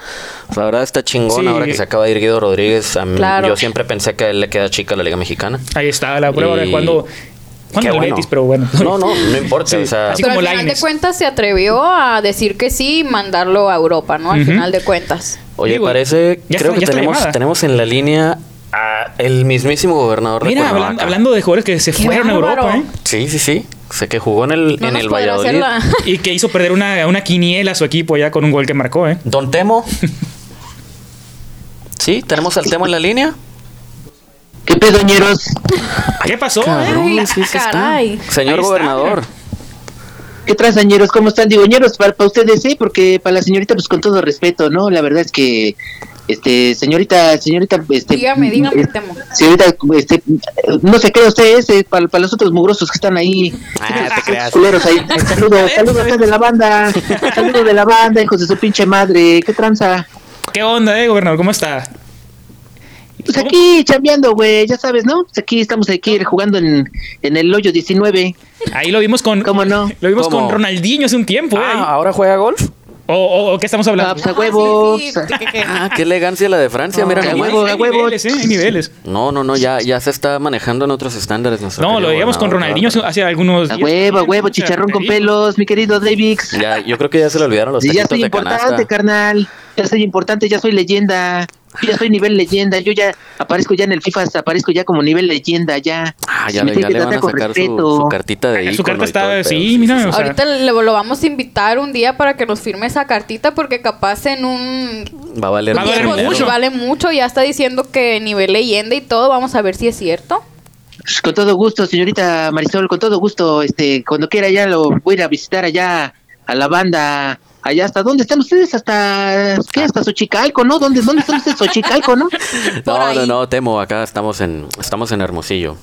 la verdad está chingón. Ahora que se acaba de ir Guido Rodríguez, a mí- Claro. yo siempre pensé que a él le queda chica la Liga Mexicana. Ahí está la prueba de Y- cuando... Cuando Qué bueno. Betis, pero bueno. No, no, no importa, Sí. o sea, Así Pero como al final de cuentas se atrevió a decir que sí y mandarlo a Europa, ¿no? Al final de cuentas. Oye, Digo, parece, creo está- que tenemos, tenemos en la línea a el mismísimo gobernador de Mira, Cuernavaca. hablan- hablando de jugadores que se Qué fueron a. Europa, ¿eh? Sí, sí, sí. Sé que jugó en el, No en el Valladolid. la... Y que hizo perder una, una quiniela a su equipo ya con un gol que marcó, ¿eh? Don Temo. sí, tenemos al Temo en la línea. ¿Qué pedoñeros? ¿Qué pasó, Cabrón, eh? Ay, sí, caray. Señor está, gobernador. ¿Qué transañeros? ¿Cómo están? Digo, ñeros, para, para ustedes, sí, porque para la señorita, pues con todo respeto, ¿no? La verdad es que, este, señorita, señorita, este... Dígame, dígame, eh, Temo. Señorita, este, no sé qué usted es, eh, para, para los otros mugrosos que están ahí. Ah, te creas. Culeros ahí. Saludos, saludos de la banda. Saludos de la banda, hijos de su pinche madre. ¿Qué tranza? ¿Qué onda, eh, gobernador? ¿Cómo está? Pues aquí chambeando, güey, ya sabes, ¿no? Pues aquí estamos aquí jugando en, en el hoyo 19. Ahí lo vimos con... ¿Cómo no? Lo vimos ¿Cómo? con Ronaldinho hace un tiempo, ¿eh? Ah. ¿ahora juega golf? O, o- o qué estamos Ah, hablando? pues a huevo. Sí, sí, Ah, qué elegancia la de Francia, mira a huevo, hay, a huevo. niveles, ¿eh? Hay niveles. No, no, no, ya, ya se está manejando en otros estándares. No, lo veíamos con Ronaldinho claro. hace algunos A huevo, a huevo, chicharrón con pelos, mi querido Davix. Ya, yo creo que ya se le olvidaron los Y ya soy de importante, canasta. carnal. Ya soy importante, ya soy leyenda. Yo ya soy nivel leyenda. Yo ya aparezco ya en el FIFA, aparezco ya como nivel leyenda, ya. Ah, ya, le- ya que le van a sacar su, su cartita de Su ícono carta todo está... pedo. Sí, mira. Ahorita le, lo vamos a invitar un día para que nos firme esa cartita porque capaz en un Va a valer Va a valer mucho. vale mucho. Ya está diciendo que nivel leyenda y todo. Vamos a ver si es cierto. Pues, Con todo gusto, señorita Marisol, con todo gusto. Este, cuando quiera ya lo voy a ir a visitar allá a la banda. Allá hasta dónde están ustedes, hasta qué, hasta Xochicalco, ¿no? ¿Dónde, dónde están ustedes, Xochicalco, no? No, no, no, Temo, acá estamos en, estamos en Hermosillo.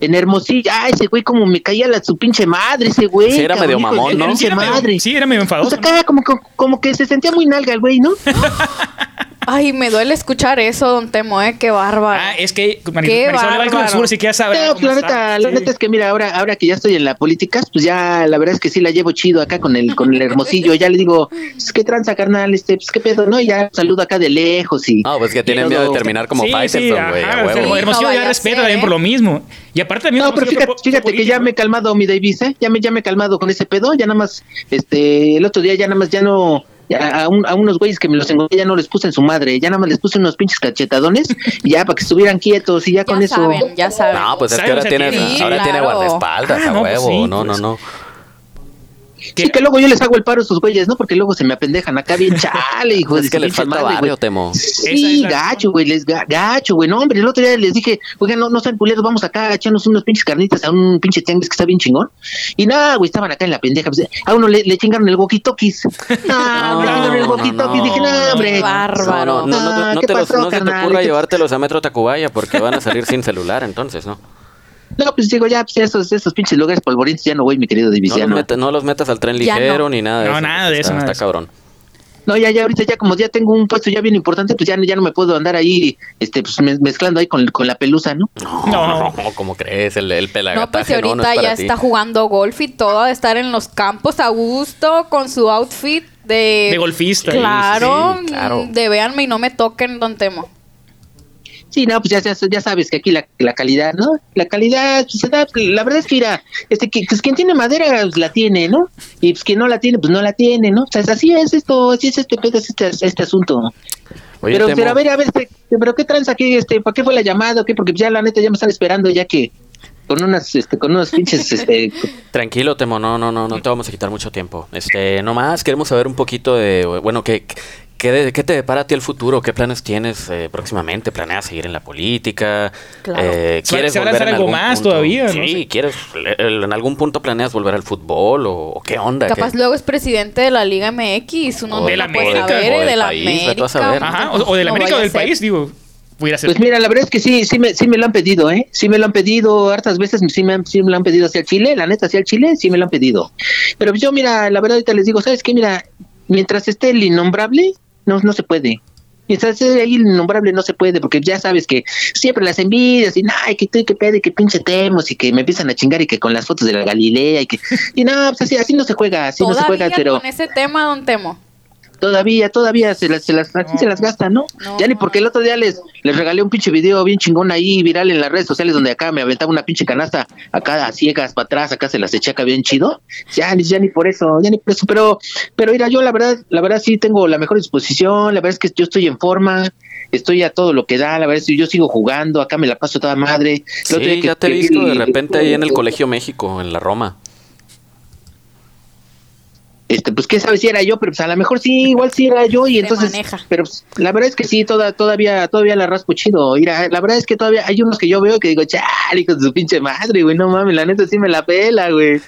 En Hermosillo, ah, ese güey como me caía la su pinche madre, ese güey. Sí, era cabrón, medio mamón, ¿no? Sí, era medio- madre. sí, era medio enfadoso. acá como, que- como que se sentía muy nalga el güey, ¿no? Ay, me duele escuchar eso, don Temo, ¿eh? Qué bárbaro. Ah, es que Qué Marisol le va al Cruz bárbaro. Azul, así que ya sabe. No, cómo la está. neta, la Sí. neta es que mira, ahora, ahora que ya estoy en la política, pues ya la verdad es que sí la llevo chido acá con el, con el hermosillo. Ya le digo, pues qué tranza, carnal, este, pues qué pedo, ¿no? Y ya saludo acá de lejos y. No, pues que tienen y miedo de terminar como sí, sí, Faitelson, güey, a sea, huevo. Sí, Hermosillo no ya respeta también por lo mismo. Y aparte también... No, pero fíjate, fíjate que ya me he calmado mi Davis, ¿eh? Ya me, ya me he calmado con ese pedo, ya nada más, este, el otro día ya nada más, ya no, a, un- a unos güeyes que me los encontré ya no les puse en su madre, ya nada más les puse unos pinches cachetadones y ya para que estuvieran quietos y ya, ya con eso. saben, ya saben. No, pues es que ahora tiene, tiene- ahora Sí, tiene claro. guardaespaldas, Ah, a no, pues huevo. sí, no, no, pues. no. Sí, que luego yo les hago el paro a esos güeyes, ¿no? Porque luego se me apendejan acá bien chale, hijo de Es que les falta madre, barrio. Temo. Sí, es gacho, güey, les ga- gacho, güey. No, hombre, el otro día les dije, oigan, no, no sean culeros, vamos acá a echarnos unos pinches carnitas a un pinche tianguis que está bien chingón. Y nada, güey, estaban acá en la pendeja. Pues, a uno le, le chingaron el walkie-talkies. No, me chingaron el no, walkie-talkies. no, Dije, no, no, hombre. Bárbaro. No, no, no, no, no ¿qué te los- pasó, no se te ocurra ¿Qué- llevártelos a Metro Tacubaya porque van a salir sin celular entonces, ¿no? No, pues digo, ya, pues esos, esos pinches lugares polvorientos ya no voy, mi querido No los, Divisiano. metas, no los metas al tren ligero no. ni nada de No, eso. nada de está, eso, nada Está eso. cabrón. No, ya, ya, ahorita ya como ya tengo un puesto ya bien importante, pues ya, ya no me puedo andar ahí, este, pues mez- mezclando ahí con, con la pelusa, ¿no? No. ¿cómo crees? El, el No, pues pelagataje si no, no ahorita es para ya ti. está jugando golf y todo, de estar en los campos a gusto con su outfit de... De golfista. Claro, Sí, claro. de véanme y no me toquen, don Temo. Sí, no, pues ya, ya, ya sabes que aquí la, la calidad, ¿no? La calidad, pues se da, la verdad es que mira, este, que, pues quien tiene madera, pues la tiene, ¿no? Y pues quien no la tiene, pues no la tiene, ¿no? O sea, así es esto, así es este pedo, es este, este asunto. Oye, pero, pero a ver, a ver, este, pero qué tranza, qué, este, ¿para qué fue la llamada? ¿Qué? Porque ya la neta ya me están esperando ya que con unas, este, con unos pinches, este, Tranquilo, Temo, no, no, no, no te vamos a quitar mucho tiempo. Este, nomás queremos saber un poquito de, bueno, ¿qué, ¿qué, de- qué te depara a ti el futuro? ¿Qué planes tienes eh, próximamente? ¿Planeas seguir en la política? Claro. Eh, ¿Quieres se volver en algo algún más punto? todavía, no Sí, sé. ¿quieres? ¿En algún punto planeas volver al fútbol o, o qué onda? Capaz ¿Qué- luego es presidente de la Liga MX, uno O de la América, saber, o eh, de la país, América. saber. Ajá, o, o de la No América o del país, digo. Pues mira, la verdad es que sí, sí me, sí me lo han pedido, ¿eh? Sí me lo han pedido, hartas veces sí me, han, sí me lo han pedido hacia el Chile, la neta, hacia el Chile, sí me lo han pedido. Pero pues yo, mira, la verdad ahorita les digo, ¿sabes qué? Mira, mientras esté el innombrable, no, no se puede. Mientras esté ahí el innombrable no se puede, porque ya sabes que siempre las envidias y, ay, que tú, que pedo, y que pinche temos, y que me empiezan a chingar y que con las fotos de la Galilea y que, y no, pues así, así no se juega, así no se juega, pero... con ese tema, don Temo. Todavía, todavía se las, se las, así se las gastan, ¿no? No. Ya ni porque el otro día les, les regalé un pinche video bien chingón ahí, viral en las redes sociales, donde acá me aventaba una pinche canasta, acá a ciegas para atrás, acá se las eché acá bien chido. Ya, ni- ya ni por eso, ya ni por eso, pero, pero mira, yo la verdad, la verdad sí tengo la mejor disposición, la verdad es que yo estoy en forma, estoy a todo lo que da, la verdad es que yo sigo jugando, acá me la paso toda madre. Sí, que- ya te he visto de repente ahí en el Colegio México, en la Roma. Este pues qué sabes si era yo pero pues a lo mejor sí igual sí era yo y Se entonces maneja. pero pues, la verdad es que sí toda, todavía todavía la raspo chido Mira, la verdad es que todavía hay unos que yo veo que digo chale hijo de su pinche madre güey no mames la neta sí me la pela güey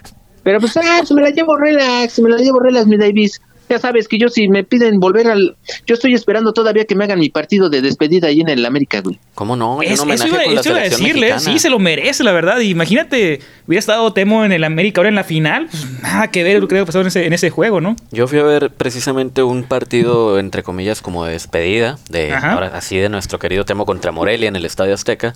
pero pues ah pues me la llevo relax me la llevo relax mi Davis ya sabes que yo si me piden volver al yo estoy esperando todavía que me hagan mi partido de despedida ahí en el América güey ¿Cómo no? Yo Es- no eso iba, con la eso iba a decirle, mexicana. sí, se lo merece, la verdad. Imagínate, hubiera estado Temo en el América ahora en la final, pues nada que ver, creo que pasó en ese, en ese juego, ¿no? Yo fui a ver precisamente un partido, entre comillas, como de despedida, de ahora así de nuestro querido Temo contra Morelia en el Estadio Azteca.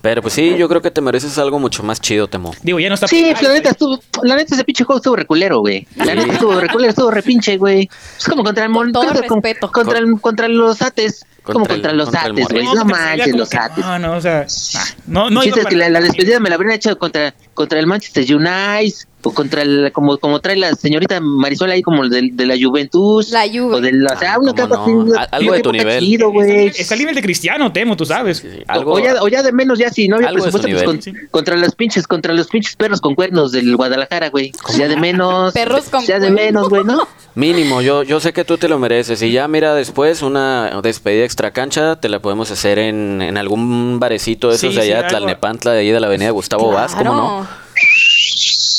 Pero pues sí, yo creo que te mereces algo mucho más chido, Temo. Digo, ya no está. Sí, pues, la neta estuvo, la neta ese pinche juego estuvo reculero, güey. La Sí. neta estuvo reculero, estuvo repinche, güey. Es como contra el Mon- todo contra, con- respeto. contra, el- contra los ates. como Contra el- contra los ates, güey. No manches, los que- ates. No, no, o sea, ah, no, no. Iba es que la, la despedida me la habrían hecho contra, contra el Manchester United contra el, como, como trae la señorita Marisol ahí como de, de la Juventus. La Juve. O de la, o sea, Ah, una capa no. algo de tu nivel. chido. Está al nivel de Cristiano, Temo, tú sabes. Sí, sí, O- Algo, O, ya, o ya de menos, ya si no había presupuesto, pues, contra los pinches, contra los pinches perros con cuernos del Guadalajara, güey. Ya de menos. Perros con Ya de menos, güey, ¿no? Mínimo, yo, yo sé que tú te lo mereces. Y ya, mira, después una despedida extra cancha te la podemos hacer en, en algún barecito de esos Sí, de allá. Tlalnepantla, de ahí de la avenida Gustavo Vaz, ¿cómo no?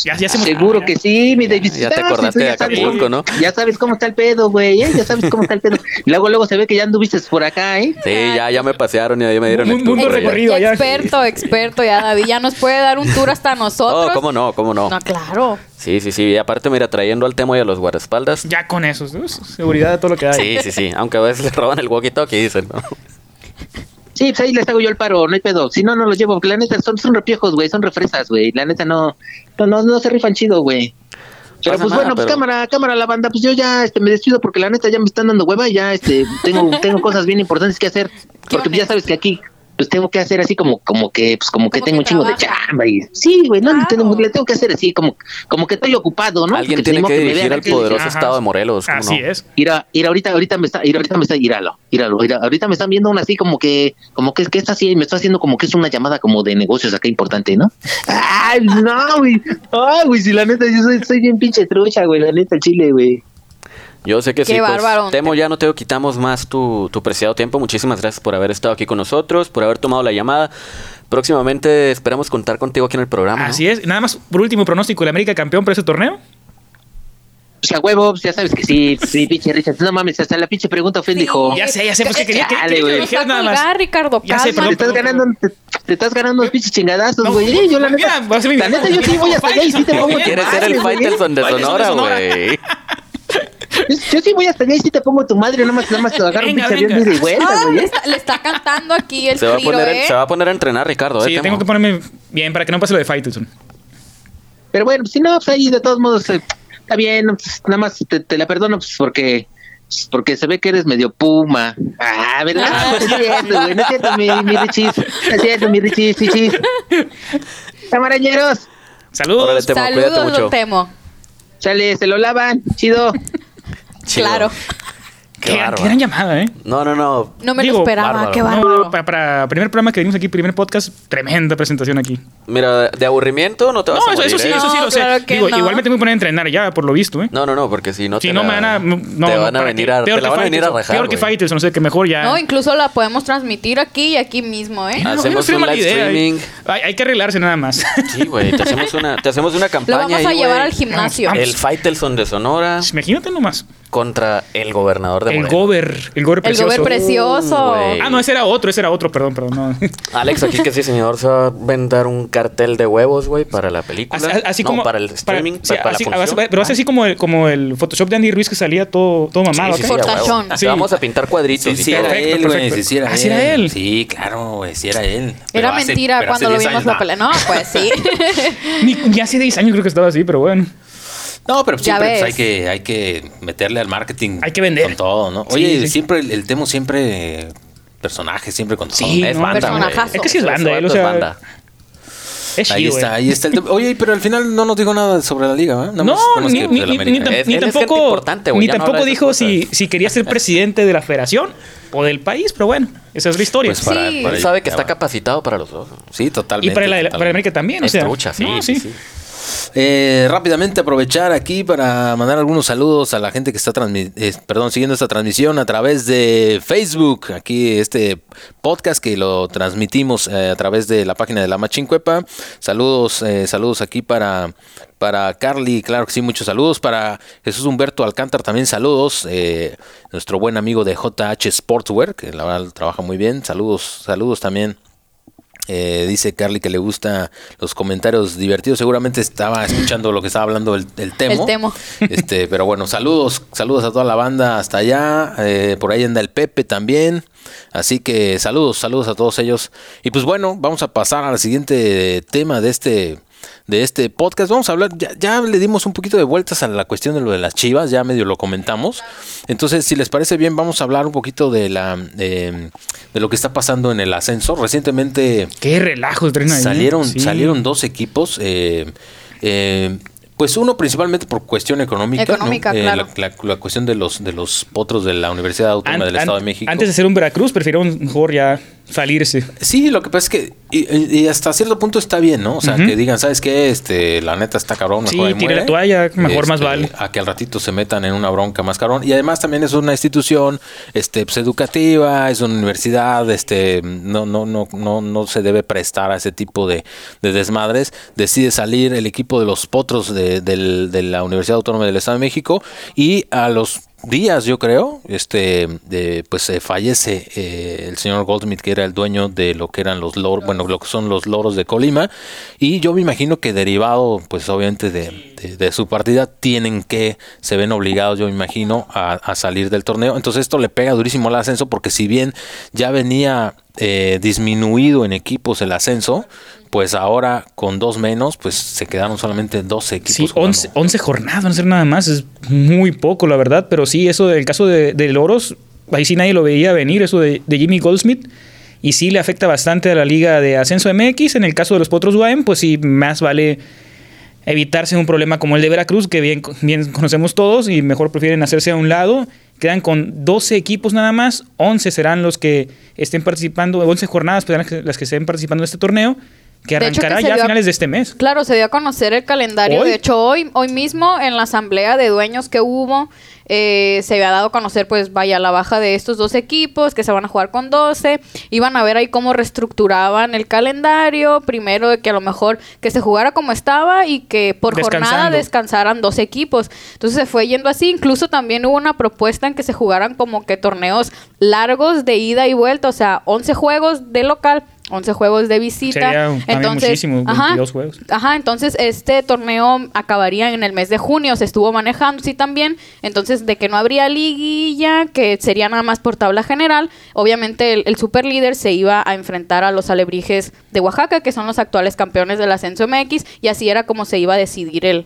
Ya, ya se Seguro que sí, mi David. Ya te Ah, acordaste de Acapulco, ¿no? Ya sabes cómo está el pedo, güey, ¿eh? Ya sabes cómo está el pedo. Y luego, luego se ve que ya anduviste por acá, ¿eh? Sí, ya, ya me pasearon y ahí me dieron el tour recorrido. allá. Experto, experto, ya David ya nos puede dar un tour hasta nosotros. Oh, cómo no, cómo no. No, claro. Sí, sí, sí. Y aparte, mira, trayendo al Temo y a los guardaespaldas. Ya con eso, ¿no? seguridad de todo lo que hay. Sí, sí, sí. Aunque a veces le roban el walkie-talkie, dicen, ¿no? Sí, pues ahí les hago yo el paro, no hay pedo. Si no, no los llevo, porque la neta son, son repiejos, güey, son refresas, güey. La neta no, no, no, no se rifan chido, güey. Pero Pasa pues nada, bueno, pues pero- cámara, cámara la banda, pues yo ya este me despido porque la neta ya me están dando hueva y ya este tengo tengo cosas bien importantes que hacer, porque ya sabes que aquí pues tengo que hacer así como como que pues como que Como tengo que un chingo de trabaja. chamba y sí, güey, no, Claro. tengo- le tengo que hacer así como como que estoy ocupado, ¿no? Alguien Porque tiene que dirigir al poderoso Ajá. estado de Morelos. ¿cómo Así no? es. Mira, mira, ahorita, ahorita me está, mira, ahorita me está, íralo, íralo, íralo, ahorita me están viendo una así como que, como que, que está así, me está haciendo como que es una llamada como de negocios acá importante, ¿no? Ay, no, güey, ay, güey, si la neta, yo soy, soy bien pinche trucha, güey, la neta, el chile, güey. Yo sé que Qué sí. Pues. Temo, ya no te quitamos más tu, tu preciado tiempo. Muchísimas gracias por haber estado aquí con nosotros, por haber tomado la llamada. Próximamente esperamos contar contigo aquí en el programa. ¿no? Así es. Nada más, por último, pronóstico: ¿el América campeón para ese torneo? Pues a huevo, pues ya sabes que sí, sí, pinche Richard, no mames, hasta la pinche pregunta ofende, hijo. Ya sé, ya sé, pues que quería que, que dijeras a nada más. colgar, Ricardo, Ya sé, Te cálmate. estás ganando, te, te estás ganando unos pinches chingadazos, No, güey. eh, yo la mira, neta, va a ser mi- la neta, yo sí voy hasta allá y sí te pongo Quieres ser el. Faitelson de Sonora. güey. Yo sí voy hasta allá y sí te pongo tu madre, nada más, nada más te agarro un Venga, pinche avión de vuelta, Ah, güey. le, eh. está, le está cantando aquí el Se va, a tiro, poner, ¿eh? se va a poner a entrenar Ricardo, ¿eh? Sí, Temo? tengo que ponerme bien para que no pase lo de Faitelson. Pero bueno, pues, si no, pues ahí de todos modos eh, está bien, pues, nada más te, te la perdono pues porque pues, porque se ve que eres medio puma. Ah, ¿verdad? Ah, no es cierto, güey, no es cierto, mi, mi Richis. No es cierto, mi Richis, Richis. Camarañeros, Saludos. Órale, Temo, cuídate Saludos, mucho. Temo. sale, se lo lavan, chido. Chido. Claro. Qué, Qué gran- bárbaro. qué gran llamada, ¿eh? No, no, no. No me Digo, lo esperaba, bárbaro. qué No, bárbaro. para, para primer programa que venimos aquí, primer podcast, tremenda presentación aquí. Mira, de aburrimiento no te vas No, a eso, morir, eso sí, ¿eh? eso sí No, lo sé. claro que Digo, no. igualmente me voy a poner a entrenar ya, por lo visto, ¿eh? No, no, no, porque si no si te no la- me van a. No, te van a venir a, peor te la que van a venir a rajar, Peor que. Fighters, no sé, que mejor ya. No, incluso la podemos transmitir aquí y aquí mismo, ¿eh? No, Hacemos un live idea, streaming. Hay, hay que arreglarse nada más. Sí, güey, te hacemos una, te hacemos una Lo campaña vamos a llevar al gimnasio. El Faitelson de Sonora Imagínate nomás. Contra el gobernador de El Morelos. gober, el gober El precioso. gober precioso. güey. Ah, no, ese era otro, ese era otro, perdón, perdón. No. Alex, aquí que sí, señor, se va a vender un cartel de huevos, güey, para la película. Así, así No, como para el streaming, sí, para, así- la función. pero hace así como el, como el Photoshop de Andy Ruiz que salía todo, todo mamado. Sí, sí, acá. sí, a vamos a pintar cuadritos Sí, era Perfecto, él, güey. perfecto. Sí, sí era Ah, él. era él. Sí, claro, güey. Sí era él. Pero Era hace- mentira cuando lo 10 vimos años, la pelea. No, pues sí. Ni, ni hace 10 años creo que estaba así, pero bueno. No, pero siempre pues, hay que hay que meterle al marketing. Hay que vender. Con todo, ¿no? Oye, sí. siempre el, el tema siempre eh, personajes, siempre con todo. Sí, Es no, banda. Es que sí es banda, vato él, o es banda. Es Ahí chido, está, eh. ahí está el tema. Oye, pero al final no nos dijo nada sobre la liga, ¿verdad? Nada No, más- ni, que ni- Es- ni tampoco, importante, güey, ni no tampoco dijo si, si quería ser presidente de la federación o del país, pero bueno, esa es la historia. Pues para, Sí. para- Él sabe que está capacitado para los dos. Sí, totalmente. y para, la, para. América también, o Es sea. trucha, sí, no, sí, sí. Eh, rápidamente aprovechar aquí para mandar algunos saludos a la gente que está eh, perdón, siguiendo esta transmisión a través de Facebook. Aquí este podcast que lo transmitimos eh, a través de la página de la Machincuepa. Saludos, eh, saludos aquí para, para Carly, claro que sí, muchos saludos. Para Jesús Humberto Alcántar también saludos. eh, nuestro buen amigo de JH Sportswear, que la verdad trabaja muy bien. Saludos, saludos también. Eh, dice Carly que le gusta los comentarios divertidos. Seguramente estaba escuchando lo que estaba hablando el, el Temo. El Temo. Este, pero bueno, saludos, saludos a toda la banda hasta allá. Eh, por ahí anda el Pepe también. Así que saludos, saludos a todos ellos. Y pues bueno, vamos a pasar al siguiente tema de este de este podcast. Vamos a hablar, ya, ya le dimos un poquito de vueltas a la cuestión de lo de las chivas, ya medio lo comentamos. Entonces, si les parece bien, vamos a hablar un poquito de la de, de lo que está pasando en el ascenso. Recientemente Qué relajo ahí. salieron, Sí. salieron dos equipos. eh, eh, pues uno principalmente por cuestión económica, Eh, claro. la, la- la cuestión de los de los potros de la Universidad Autónoma An- del Estado an- de México. Antes de ser un Veracruz, prefirieron mejor ya salirse. Sí, lo que pasa es que y, y hasta cierto punto está bien, ¿no? O sea, que digan, ¿sabes qué? Este, la neta está cabrón, mejor Sí, muere. la toalla, mejor más vale. A que al ratito se metan en una bronca más cabrón. Y además también es una institución este, pues, educativa, es una universidad, este, no, no, no, no, no se debe prestar a ese tipo de, de desmadres. Decide salir el equipo de los potros de, del- de la Universidad Autónoma del Estado de México y a los días, yo creo, este, de, pues eh, fallece eh, el señor Goldsmith, que era el dueño de lo que eran los loros, bueno, lo que son los loros de Colima, y yo me imagino que derivado, pues obviamente de, de- de su partida, tienen que, se ven obligados, yo me imagino, a, a salir del torneo. Entonces esto le pega durísimo al ascenso, porque si bien ya venía eh, disminuido en equipos el ascenso, pues ahora con dos menos, pues se quedaron solamente 12 equipos. Sí, jugando. 11, 11 jornadas, no nada más. Es muy poco, la verdad. Pero sí, eso del caso de, de Loros, ahí sí nadie lo veía venir, eso de, de Jimmy Goldsmith. Y sí le afecta bastante a la liga de ascenso MX. En el caso de los Potros UAM, pues sí, más vale evitarse un problema como el de Veracruz, que bien, bien conocemos todos, y mejor prefieren hacerse a un lado. Quedan con 12 equipos nada más, 11 serán los que estén participando, 11 jornadas serán las que- las que estén participando en este torneo, que hecho, arrancará se ya a finales de este mes. Claro, se dio a conocer el calendario. ¿Hoy? De hecho, hoy, hoy mismo en la asamblea de dueños que hubo, eh, se había dado a conocer, pues vaya, la baja de estos dos equipos que se van a jugar con 12. Iban a ver ahí cómo reestructuraban el calendario. Primero, de que a lo mejor que se jugara como estaba y que por jornada descansaran dos equipos. Entonces se fue yendo así. Incluso también hubo una propuesta en que se jugaran como que torneos largos de ida y vuelta. O sea, 11 juegos de local. 11 juegos de visita. Sería entonces, muchísimo, ajá, 22 juegos. Ajá, entonces este torneo acabaría en el mes de junio, se estuvo manejando, sí también, entonces de que no habría liguilla, que sería nada más por tabla general, obviamente el, el super líder se iba a enfrentar a los alebrijes de Oaxaca, que son los actuales campeones del ascenso MX, y así era como se iba a decidir el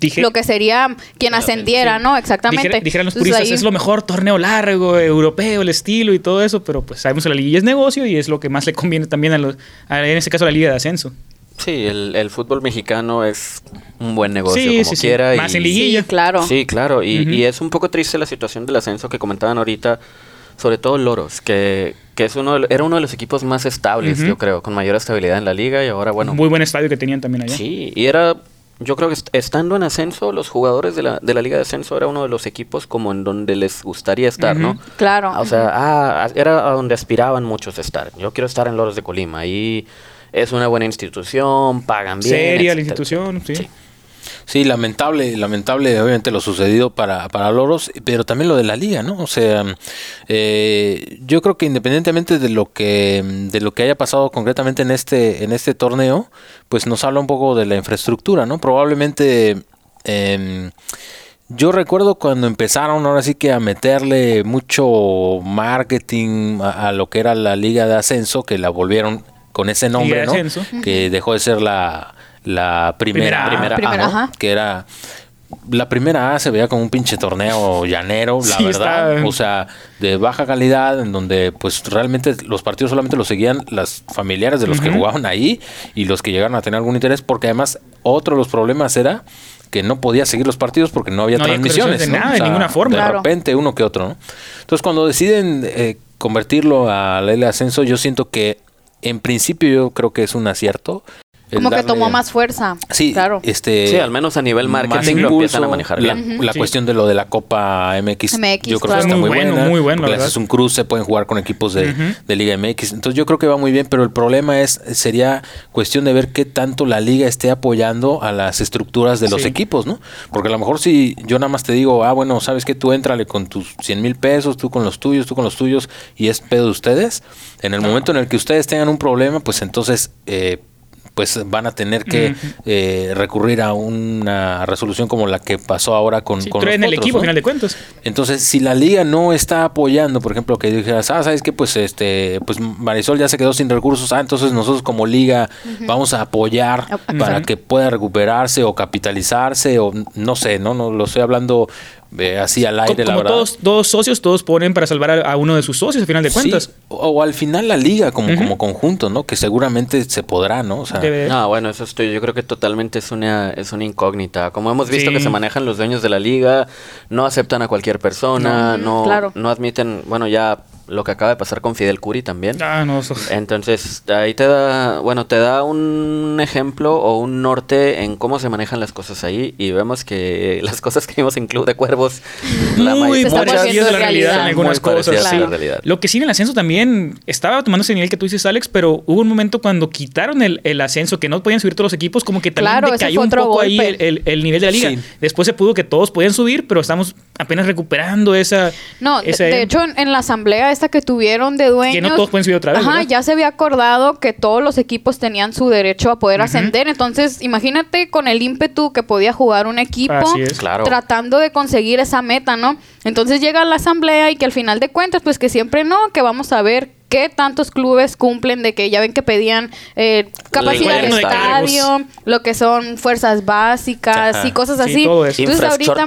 Dije, lo que sería quien ascendiera, ¿no? Exactamente. Dijera- dijeran los Entonces, puristas, ahí- es lo mejor torneo largo, europeo, el estilo y todo eso, pero pues sabemos que la liguilla es negocio y es lo que más le conviene también a los, a- en este caso a la liga de ascenso. Sí, el, el fútbol mexicano es un buen negocio Sí, como sí, sí. quiera. Más y- en liguilla. Sí, claro. Sí, claro. Y, es un poco triste la situación del ascenso que comentaban ahorita, sobre todo Loros, que, que es uno de era uno de los equipos más estables, yo creo, con mayor estabilidad en la liga y ahora, bueno, Muy buen estadio que tenían también allá. sí, y era, yo creo que est- estando en ascenso, los jugadores de la, de la liga de ascenso era uno de los equipos como en donde les gustaría estar, ¿no? Claro. O sea, ah, era a donde aspiraban muchos a estar. Yo quiero estar en Loros de Colima. Ahí es una buena institución, pagan bien. Seria la institución, sí. Sí. Sí, lamentable, lamentable obviamente lo sucedido para, para Loros, pero también lo de la liga, ¿no? O sea, eh, yo creo que independientemente de lo que de lo que haya pasado concretamente en este en este torneo, pues nos habla un poco de la infraestructura, ¿no? Probablemente em, yo recuerdo cuando empezaron ahora sí que a meterle mucho marketing a, a lo que era la liga de ascenso, que la volvieron con ese nombre, ¿no? ascenso. Que dejó de ser la, la primera, Primera A. Primera, ¿no? ajá. que era la primera A se veía como un pinche torneo llanero, la Sí, verdad, está- o sea, de baja calidad, en donde pues realmente los partidos solamente los seguían las familiares de los que jugaban ahí y los que llegaron a tener algún interés, porque además otro de los problemas era que no podía seguir los partidos porque no había No transmisiones. de ¿no? nada, de ninguna forma. De Claro. repente uno que otro, ¿no? Entonces cuando deciden eh, convertirlo a la ley de ascenso, yo siento que en principio yo creo que es un acierto. Como que tomó más fuerza. Sí, Claro. este, Sí, al menos a nivel marketing lo empiezan a manejar La, bien. la Sí. cuestión de lo de la Copa MX, MX, yo creo claro. que está Muy bueno, buena. muy bueno, haces un cruce, pueden jugar con equipos de, de Liga MX. Entonces yo creo que va muy bien, pero el problema es sería cuestión de ver qué tanto la liga esté apoyando a las estructuras de los Sí. equipos, ¿no? Porque a lo mejor si yo nada más te digo, ah, bueno, sabes que tú éntrale con tus 100 mil pesos, tú con los tuyos, tú con los tuyos, y es pedo de ustedes. En el momento en el que ustedes tengan un problema, pues entonces... Eh, pues van a tener que eh, recurrir a una resolución como la que pasó ahora con, Sí, con eres en el equipo, ¿no? al final de cuentas. Entonces, si la liga no está apoyando, por ejemplo, que dijeras, ah, sabes que pues este, pues Marisol ya se quedó sin recursos, ah, entonces nosotros como liga vamos a apoyar para que pueda recuperarse o capitalizarse o no sé, no, no lo estoy hablando eh, así al aire, como la verdad. todos, todos socios, todos ponen para salvar a, a uno de sus socios, al final de Sí, cuentas. o, o al final la liga como, como conjunto, ¿no? Que seguramente se podrá, ¿no? O sea, No, bueno, eso estoy, yo creo que totalmente es una, es una incógnita. Como hemos visto Sí. que se manejan los dueños de la liga, no aceptan a cualquier persona, No. no, Claro. no admiten, bueno, ya lo que acaba de pasar con Fidel Curi también. Ah, no, eso- Entonces, ahí te da, bueno, te da un ejemplo o un norte en cómo se manejan las cosas ahí y vemos que las cosas que vimos en Club de Cuervos, la muy volviendo a la realidad en realidad. algunas Muy cosas. sí. la realidad. Lo que sí en el ascenso también estaba tomando ese nivel que tú dices, Alex, pero hubo un momento cuando quitaron el, el ascenso, que no podían subir todos los equipos, como que también Claro, decayó un poco ahí el, golpe. el- el nivel de la liga. Sí. Después se pudo que todos podían subir, pero estamos apenas recuperando esa... No, de, de hecho, en, en la asamblea que tuvieron de dueños... Que no todos pueden subir otra vez, Ajá, ¿verdad? ya se había acordado que todos los equipos tenían su derecho a poder ascender. Entonces, imagínate con el ímpetu que podía jugar un equipo Así es. Claro. tratando de conseguir esa meta, ¿no? Entonces llega la asamblea y que al final de cuentas, pues que siempre no, que vamos a ver qué tantos clubes cumplen de que ya ven que pedían eh, capacidad de estadio, lo que son fuerzas básicas Ajá. y cosas Sí, así. todo eso. Entonces ahorita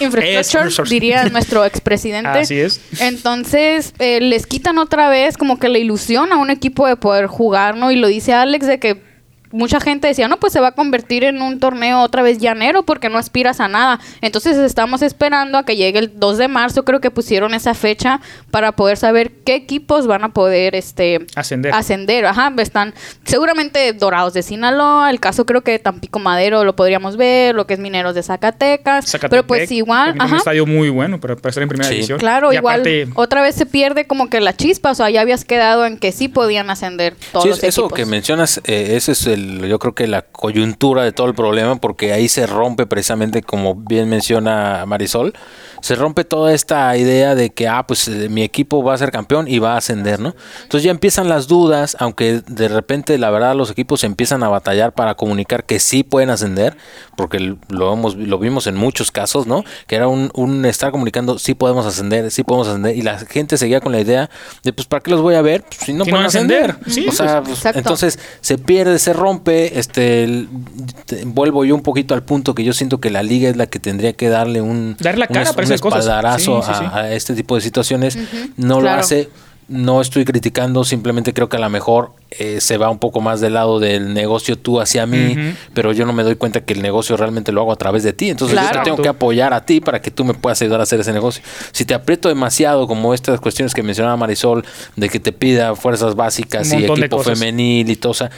Infrastructure. diría nuestro expresidente. Así es. Entonces, eh, les quitan otra vez como que la ilusión a un equipo de poder jugar, ¿no? Y lo dice Alex de que mucha gente decía, no, pues se va a convertir en un torneo otra vez llanero porque no aspiras a nada. Entonces estamos esperando a que llegue el 2 de marzo, creo que pusieron esa fecha para poder saber qué equipos van a poder este Ascender. ascender. Ajá, están seguramente Dorados de Sinaloa, el caso creo que de Tampico Madero lo podríamos ver, lo que es Mineros de Zacatecas, Zacatepec, pero pues igual, también Un ajá. estadio muy bueno para, para estar en primera Sí. división. Claro, Y igual aparte, otra vez se pierde como que la chispa, o sea, ya habías quedado en que sí podían ascender todos Sí, los eso equipos. que mencionas, eh, ese es el, yo creo que la coyuntura de todo el problema, porque ahí se rompe precisamente, como bien menciona Marisol, se rompe toda esta idea de que, ah, pues eh, mi equipo va a ser campeón y va a ascender, ¿no? Entonces ya empiezan las dudas, aunque de repente, la verdad, los equipos empiezan a batallar para comunicar que sí pueden ascender, porque lo, hemos, lo vimos en muchos casos, ¿no? Que era un, un estar comunicando, sí podemos ascender, sí podemos ascender, y la gente seguía con la idea de, pues, ¿para qué los voy a ver? Pues, si no Si pueden ascender. ascender. Sí, o sea, pues, pues, entonces se pierde, se rompe, este, el- te- vuelvo yo un poquito al punto que yo siento que la liga es la que tendría que darle un, Dar la cara para un esas cosas. espaldarazo Sí, sí, sí. A, a este tipo de situaciones. No lo hace, no estoy criticando, simplemente creo que a lo mejor eh, se va un poco más del lado del negocio tú hacia mí, pero yo no me doy cuenta que el negocio realmente lo hago a través de ti. Entonces yo te tengo que apoyar a ti para que tú me puedas ayudar a hacer ese negocio. Si te aprieto demasiado, como estas cuestiones que mencionaba Marisol, de que te pida fuerzas básicas y equipo femenil y todo, o sea,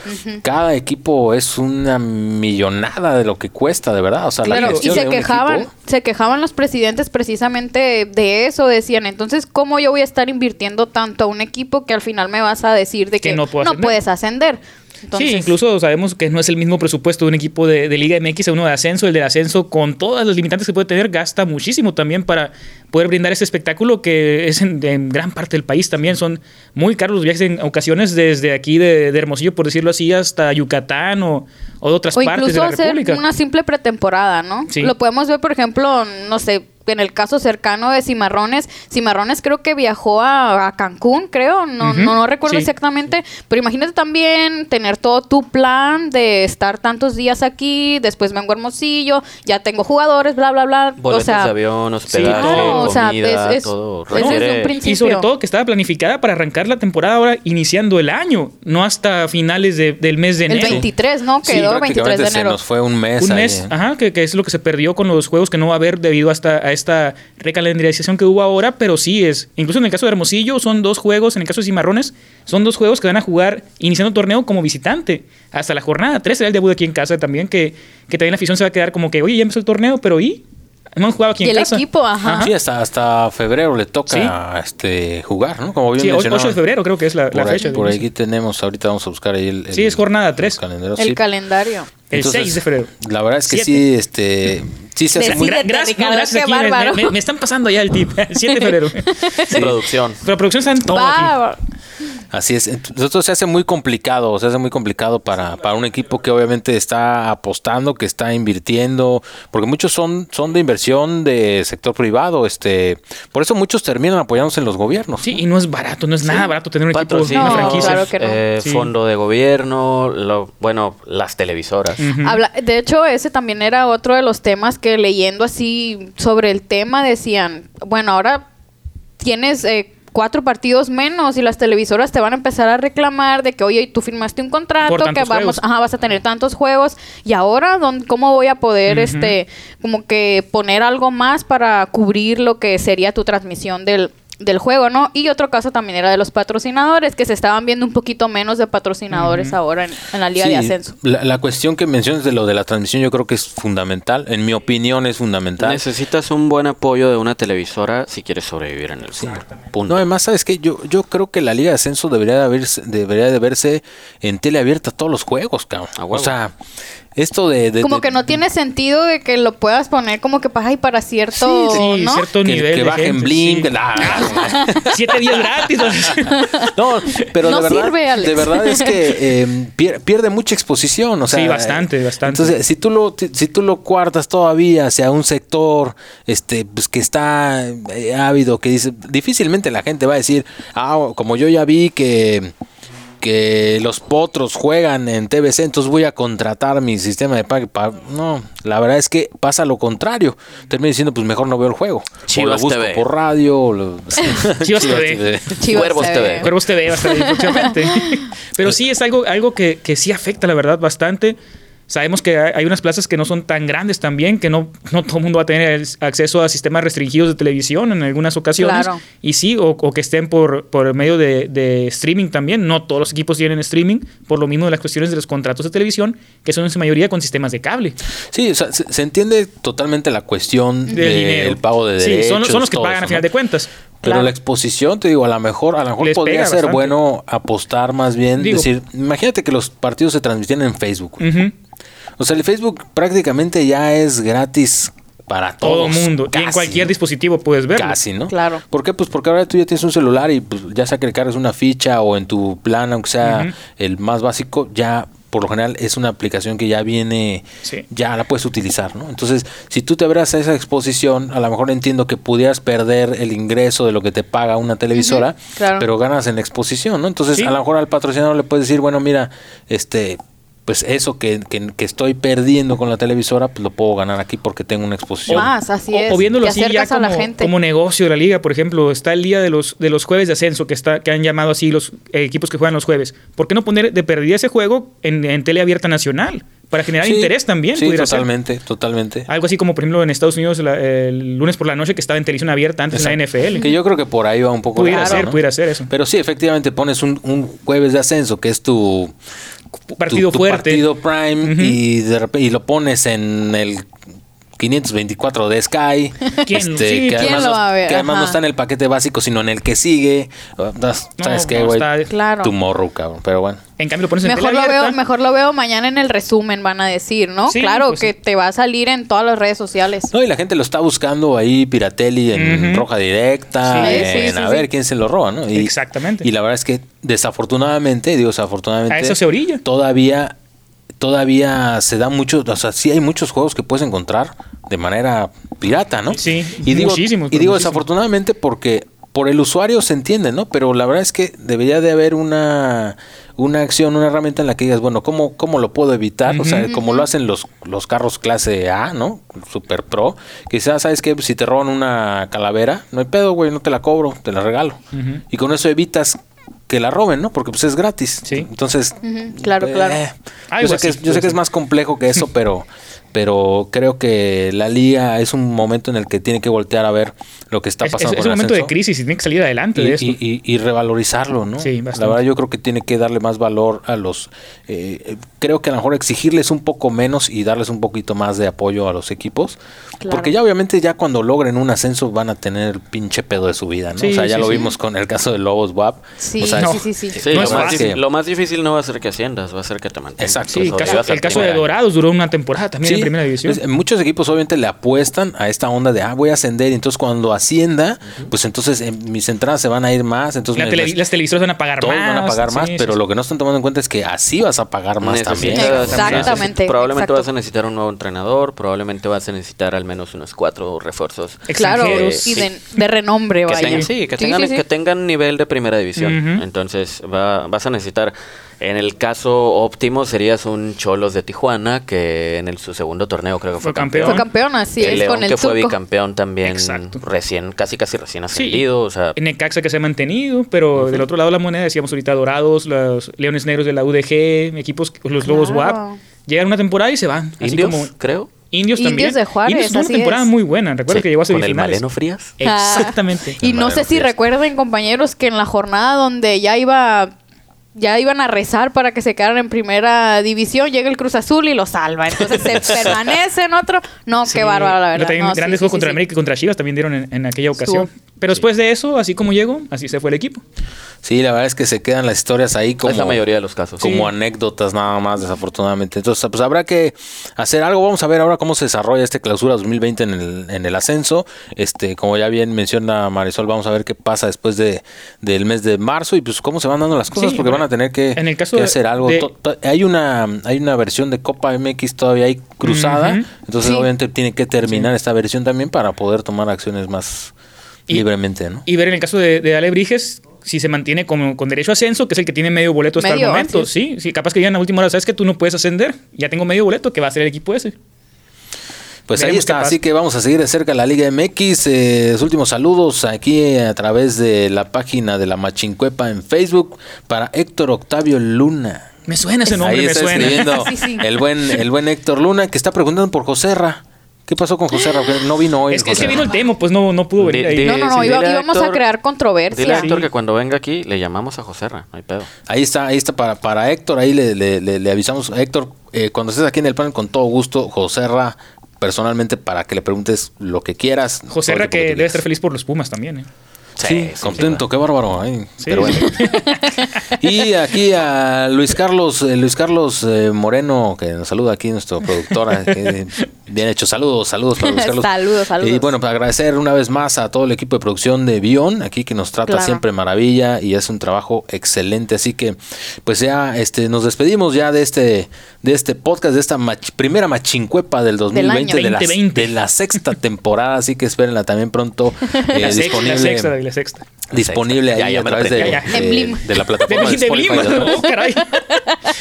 cada equipo es una millonada de lo que cuesta, de verdad. O sea, la y se de un quejaban, equipo- se quejaban los presidentes precisamente de eso, decían, entonces, ¿cómo yo voy a estar invirtiendo tanto a un equipo que al final me vas a decir de Que que, no no, puedo ascender? Puedes ascender? Entonces, sí, incluso sabemos que no es el mismo presupuesto de un equipo de, de Liga MX a uno de ascenso. El de ascenso, con todas las limitantes que puede tener, gasta muchísimo también para poder brindar ese espectáculo que es en, en gran parte del país también. Son muy caros los viajes en ocasiones desde aquí de, de Hermosillo, por decirlo así, hasta Yucatán o, o de otras o partes de incluso la hacer República. una simple pretemporada, ¿no? Sí. Lo podemos ver, por ejemplo, no sé, en el caso cercano de Cimarrones. Cimarrones creo que viajó a, a Cancún, creo, no, no, no recuerdo sí. exactamente, pero imagínate también tener todo tu plan de estar tantos días aquí, después vengo a Hermosillo, ya tengo jugadores, bla, bla, bla. Boletos o sea, de avión, hospedaje, todo. o sea, comida, es- es- todo. es un principio. Y sobre todo que estaba planificada para arrancar la temporada ahora iniciando el año, no hasta finales de- del mes de el enero. 23, ¿no? Sí, Quedó 23 de prácticamente se enero. nos fue un mes. Un ahí, mes, ¿eh? ajá, que, que es lo que se perdió con los juegos que no va a haber debido hasta a esta recalendarización que hubo ahora, pero sí es, incluso en el caso de Hermosillo son dos juegos, en el caso de Cimarrones son dos juegos que van a jugar iniciando el torneo como visitante, hasta la jornada 3 será el debut aquí en casa también, que, que también la afición se va a quedar como que, oye, ya empezó el torneo, pero ¿y? No han jugado aquí Y en el casa. equipo, ajá. Sí, hasta, hasta febrero le toca este, jugar, ¿no? Como bien Sí, o- 8 mencionaba. de febrero creo que es la, la Por, ahí- fecha. por aquí tenemos, ahorita vamos a buscar ahí el... Sí, el- es jornada los tres. calendarios, El sí. El Entonces, 6 de febrero. La verdad es que sí, este, sí se hace muy... Gra- gracias, no, Ricardo, gracias qué aquí, me- bárbaro. me, me están pasando ya el tip. 7 de febrero. Producción. Pero producción está en todo Así es. Nosotros se hace muy complicado, se hace muy complicado para, para un equipo que obviamente está apostando, que está invirtiendo, porque muchos son, son de inversión de sector privado, este, por eso muchos terminan apoyándose en los gobiernos. Sí, y no es barato, no es nada barato tener un equipo, una No, franquicia. claro que no. eh, Sí. fondo de gobierno, lo, bueno, las televisoras. Habla- de hecho, ese también era otro de los temas que leyendo así sobre el tema decían, bueno, ahora tienes eh, cuatro partidos menos y las televisoras te van a empezar a reclamar de que, oye, tú firmaste un contrato, que vamos, juegos. ajá, vas a tener tantos juegos y ahora, ¿dónde- ¿cómo voy a poder, este, como que poner algo más para cubrir lo que sería tu transmisión del del juego, ¿no? Y otro caso también era de los patrocinadores, que se estaban viendo un poquito menos de patrocinadores ahora en, en la Liga de Sí, Ascenso. La, la cuestión que mencionas de lo de la transmisión yo creo que es fundamental, en mi opinión es fundamental. Necesitas un buen apoyo de una televisora si quieres sobrevivir en el fútbol. Punto. No, además, ¿sabes qué? Yo, yo creo que la Liga de Ascenso debería de, haberse- debería de verse en tele abierta todos los juegos, cabrón. O sea, esto de... de- como de- que no tiene sentido de que lo puedas poner como que para y para cierto, Sí, ¿no? cierto que, nivel. que bajen gente, Blink. sí. Siete días gratis. no, pero No de verdad, sirve, Alex. de verdad es que eh, pier- pierde mucha exposición. O sea, Sí, bastante, bastante. Entonces, si tú lo, si tú lo cuartas todavía hacia un sector este, pues, que está eh, ávido, que dice, difícilmente la gente va a decir, ah, como yo ya vi que que los potros juegan en TVC, entonces voy a contratar mi sistema de pago. pa- No, la verdad es que pasa lo contrario. Termino diciendo, pues mejor no veo el juego. Chivas o lo busco TV. por radio. o lo- Chivas TV. Chivas Cuervos TV. Cuervos TV va a estar ahí próximamente. Pero sí es algo, algo que, que sí afecta, la verdad, bastante. Sabemos que hay unas plazas que no son tan grandes también, que no, no todo el mundo va a tener acceso a sistemas restringidos de televisión en algunas ocasiones. Claro. Y sí, o, o que estén por, por medio de, de streaming también. No todos los equipos tienen streaming, por lo mismo de las cuestiones de los contratos de televisión, que son en su mayoría con sistemas de cable. Sí, o sea, se, se entiende totalmente la cuestión Del dinero. pago de Sí, derechos. son, son los que pagan eso, a final ¿no? de cuentas. Pero Claro. la exposición, te digo, a lo mejor, a lo mejor Les podría ser bastante. bueno apostar más bien, Digo- decir, imagínate que los partidos se transmitían en Facebook. Ujú. O sea, el Facebook prácticamente ya es gratis para Todo todos. mundo. y en casi, cualquier dispositivo puedes verlo. Casi, ¿no? Claro. ¿Por qué? Pues porque ahora tú ya tienes un celular y pues, ya sea que le cargues una ficha o en tu plan, aunque sea el más básico, ya por lo general es una aplicación que ya viene, Sí. ya la puedes utilizar, ¿no? Entonces, si tú te abras a esa exposición, a lo mejor entiendo que pudieras perder el ingreso de lo que te paga una televisora, claro. pero ganas en la exposición, ¿no? Entonces, Sí. a lo mejor al patrocinador le puedes decir, bueno, mira, este pues eso que, que- que estoy perdiendo con la televisora, pues lo puedo ganar aquí porque tengo una exposición. Más, así O- es. O, viéndolo así ya como, negocio de la liga, por ejemplo, está el día de los, de los jueves de ascenso, que está que han llamado así los eh, equipos que juegan los jueves. ¿Por qué no poner de perdida ese juego en, en tele abierta nacional? Para generar Sí, interés también. Sí, pudiera ser. totalmente, totalmente. Algo así como, por ejemplo, en Estados Unidos la- el lunes por la noche que estaba en televisión abierta antes en la NFL. Que yo creo que por ahí va un poco Pudiera ser, ¿no? pudiera ser eso. Pero sí, efectivamente pones un, un jueves de ascenso que es tu Partido tu- tu fuerte. partido prime y de y lo pones en el 524 de Sky. este, que ¿quién además, lo no, va a ver? que además no está en el paquete básico, sino en el que sigue. ¿Sabes No, qué, güey? Claro. Tu morro, cabrón. Pero bueno. En cambio, lo pones en Mejor lo, veo, mejor lo veo mañana en el resumen, van a decir, ¿no? Sí, claro, pues que sí. te va a salir en todas las redes sociales. No, y la gente lo está buscando ahí, Piratelli, en roja directa, Sí, en sí, sí, a sí. ver quién se lo roba, ¿no? Y, Exactamente. Y la verdad es que desafortunadamente, digo desafortunadamente, A eso se orilla. todavía, todavía se da mucho, o sea, sí hay muchos juegos que puedes encontrar de manera pirata, ¿no? Sí, y digo, muchísimos, y digo muchísimos. desafortunadamente porque por el usuario se entiende, ¿no? Pero la verdad es que debería de haber una, una acción, una herramienta en la que digas, bueno, ¿cómo, cómo lo puedo evitar? O sea, como lo hacen los, los carros clase A, ¿no? Super Pro. Quizás, ¿sabes qué? Si te roban una calavera, no hay pedo, güey, no te la cobro, te la regalo. Y con eso evitas que la roben, ¿no? Porque pues es gratis. Sí. Entonces, claro, claro. eh, Algo yo sé, que, es- yo sé que es más complejo que eso, pero, pero creo que la liga es un momento en el que tiene que voltear a ver lo que está Es, pasando es- es un el momento de crisis y tiene que salir adelante y, de esto. y- y- y revalorizarlo, ¿no? Sí, la bastante. verdad yo creo que tiene que darle más valor a los... eh, eh, creo que a lo mejor exigirles un poco menos y darles un poquito más de apoyo a los equipos. Claro. Porque ya obviamente ya cuando logren un ascenso van a tener pinche pedo de su vida, ¿no? Sí, o sea, ya sí, lo sí. vimos con el caso de Lobos WAP. Sí, o sea, No. sí, sí, sí. Sí, No lo, más difícil, lo más difícil no va a ser que asciendas, va a ser que te mantengas. Exacto. sí, el Eso caso, el caso de. Dorados duró una temporada también en primera división. pues, muchos equipos obviamente le apuestan a esta onda de, ah, voy a ascender, y entonces cuando ascienda, pues entonces eh, mis entradas se van a ir más, entonces La me- tele- las televisoras van a pagar todos más. van a pagar más, sí, pero sí, lo que no están tomando en cuenta es que así vas a pagar más también. Necesitas- Exactamente, Probablemente exacto. vas a necesitar un nuevo entrenador, probablemente vas a necesitar al menos unos cuatro refuerzos. Claro, y de, de renombre, Que vaya. tengan, sí, que tengan, sí, que tengan nivel de primera división. Entonces va- vas a necesitar, en el caso óptimo serías un Cholos de Tijuana, que en el, su segundo torneo creo que fue, Fue campeón. Fue campeón, así el es, León con el que fue bicampeón también Exacto. recién, casi casi recién Sí. ascendido. O sea, En Necaxa que se ha mantenido, pero del otro lado de la moneda decíamos ahorita Dorados, los Leones Negros de la UDG, equipos, los Lobos. WAP. Llegan una temporada y se van. Así indios, como creo. Indios Indios también. de Juárez, Indios tuvo una temporada es. muy buena. Recuerdo Sí, que llegó a con el semifinales. Maleno Frías. Exactamente. Y no sé si Madre recuerden, compañeros, que en la jornada donde ya iba ya iban a rezar para que se quedaran en primera división, llega el Cruz Azul y lo salva. Entonces se permanece en otro. No, Sí, qué bárbaro, la verdad. No, grandes sí, juegos sí, contra sí. América y contra Chivas también dieron en, en aquella ocasión. Pero después de eso, así como llegó, así se fue el equipo. Sí, la verdad es que se quedan las historias ahí como, es la mayoría de los casos. como anécdotas nada más, desafortunadamente. Entonces, pues habrá que hacer algo. Vamos a ver ahora cómo se desarrolla este clausura 2020 en el, en el ascenso. Este, como ya bien menciona Marisol, vamos a ver qué pasa después de, del mes de marzo y pues cómo se van dando las cosas, Sí, porque van a tener que, en el caso que de- hacer algo. de- hay una hay una versión de Copa MX todavía ahí cruzada, entonces Sí. obviamente tiene que terminar esta versión también para poder tomar acciones más Y- libremente, ¿no? Y ver en el caso de, de Ale Briges si se mantiene con, con derecho a ascenso, que es el que tiene medio boleto hasta Medio, el momento. así Sí, sí, capaz que digan a última hora, ¿sabes que tú no puedes ascender? Ya tengo medio boleto, que va a ser el equipo ese. Pues ahí Veremos está, así que vamos a seguir de cerca la Liga MX. Eh, los últimos saludos aquí a través de la página de la Machincuepa en Facebook para Héctor Octavio Luna. Me suena ese nombre, ahí me está suena. escribiendo Sí, sí. el buen el buen Héctor Luna que está preguntando por Joserra. ¿Qué pasó con Joserra? Que No vino hoy. Es, el es que vino el tema, pues no, no pudo venir ahí. No, no, no, iba- íbamos a crear controversia. Dile a Héctor Sí. que cuando venga aquí le llamamos a Joserra, no hay pedo. Ahí está, ahí está para, para Héctor, ahí le, le- le- le avisamos. Héctor, eh, cuando estés aquí en el panel, con todo gusto, Joserra, personalmente, para que le preguntes lo que quieras. José Ra, que debe estar feliz por los Pumas también. ¿eh? Sí, contento, qué bárbaro. ay, Sí. Pero bueno. y aquí a Luis Carlos, eh, Luis Carlos eh, Moreno, que nos saluda aquí, nuestro productora. bien hecho, saludos, saludos para Luis Carlos. Saludos, saludos. Y bueno, para agradecer una vez más a todo el equipo de producción de Bion, aquí que nos trata Claro. siempre maravilla y es un trabajo excelente. Así que, pues ya este, nos despedimos ya de este, de este podcast, de esta mach- primera machincuepa del 2020, año. de, la, 2020. de la sexta temporada. Así que espérenla también pronto eh, la, sexta, disponible la sexta, la sexta. disponible ahí ya a través de, la plataforma de, Spotify. Blim, ¿no? oh, caray.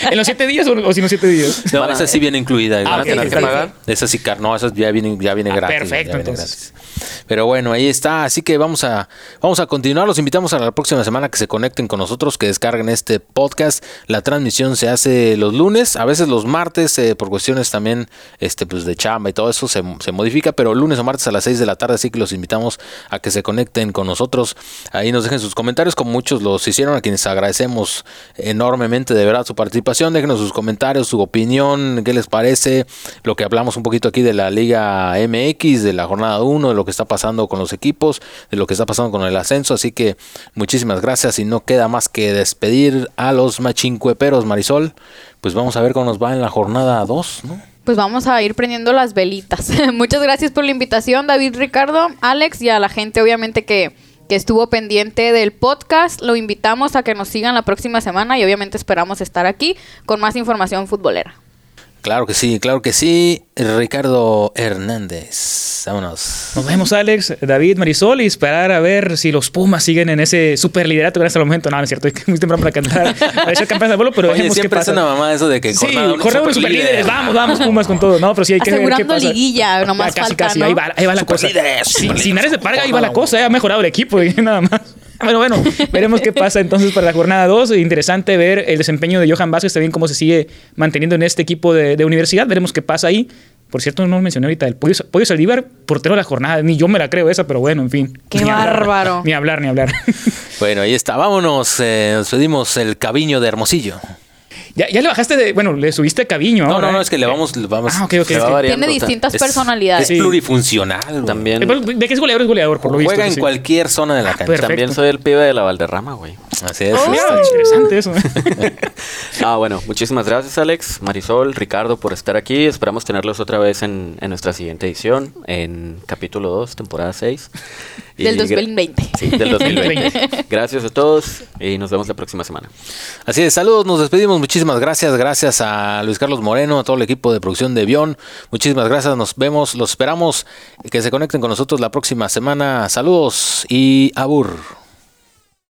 ¿En los siete días o, o sin los siete días? No, Van a- esa sí viene incluida. Ah, ¿no? ok, tener que pagar? Esa sí, car- no, esa ya viene, ya viene Ah, gratis. perfecto, ya viene entonces. gratis. Pero bueno, ahí está. Así que vamos a, vamos a continuar. Los invitamos a la próxima semana que se conecten con nosotros, que descarguen este podcast. La transmisión se hace los lunes, a veces los martes, eh, por cuestiones también este, pues de chamba y todo eso se, se modifica, pero lunes o martes a las 6 de la tarde, así que los invitamos a que se conecten con nosotros. Ahí nos dejen sus comentarios, como muchos los hicieron, a quienes agradecemos enormemente de verdad su participación. Déjenos sus comentarios, su opinión, qué les parece, lo que hablamos un poquito aquí de la Liga MX, de la jornada 1, de lo que está pasando con los equipos, de lo que está pasando con el ascenso. Así que muchísimas gracias y no queda más que despedir a los machincueperos, Marisol. Pues vamos a ver cómo nos va en la jornada 2, ¿no? Pues vamos a ir prendiendo las velitas. Muchas gracias por la invitación, David, Ricardo, Alex y a la gente obviamente que, que estuvo pendiente del podcast. Lo invitamos a que nos sigan la próxima semana y obviamente esperamos estar aquí con más información futbolera. Claro que sí, claro que sí. Ricardo Hernández. Vámonos. Nos vemos, Alex, David, Marisol, y esperar a ver si los Pumas siguen en ese super liderato que hasta el momento. No, no es cierto, es muy temprano para cantar, para ser campeones de vuelo, pero Oye, siempre es pasa. una mamá eso de que Sí, uno superlíder. superlíderes, vamos, vamos, Pumas con todo. No, pero sí hay que ver qué Asegurando pasa. liguilla, nomás casi, falta, casi, ¿no? ahí va, ahí va la cosa. Superlíderes, Sí, superlíderes. sin Ares de Parga, ahí va la cosa, ha mejorado el equipo y nada más. Pero bueno, veremos qué pasa entonces para la jornada 2. Interesante ver el desempeño de Johan Vázquez, también cómo se sigue manteniendo en este equipo de, de universidad. Veremos qué pasa ahí. Por cierto, no mencioné ahorita el Pollo, Pollo Saldívar, portero de la jornada. Ni yo me la creo esa, pero bueno, en fin. ¡Qué Ni hablar, bárbaro! Ni hablar, ni hablar. Bueno, ahí está. Vámonos. eh, nos pedimos el cabiño de Hermosillo. Ya, ya le bajaste de. Bueno, le subiste cabiño. No, ahora, no, no, ¿eh? es que le vamos. le vamos Ah, ok, ok, variando, Tiene distintas es- personalidades. Es plurifuncional. Eh, También, ¿De qué es goleador? Es goleador, por lo visto. Juega en sí. cualquier zona de la cancha. perfecto. también soy el pibe de la Valderrama, güey. Así es. Mira, interesante eso. ¿eh? Ah, bueno, muchísimas gracias Alex, Marisol, Ricardo por estar aquí. Esperamos tenerlos otra vez en, en nuestra siguiente edición, en capítulo 2, temporada 6. Del gra- 2020. Sí, del 2020. gracias a todos y nos vemos la próxima semana. Así es, saludos, nos despedimos. Muchísimas gracias. Gracias a Luis Carlos Moreno, a todo el equipo de producción de Bion. Muchísimas gracias. Nos vemos, los esperamos que se conecten con nosotros la próxima semana. Saludos y abur.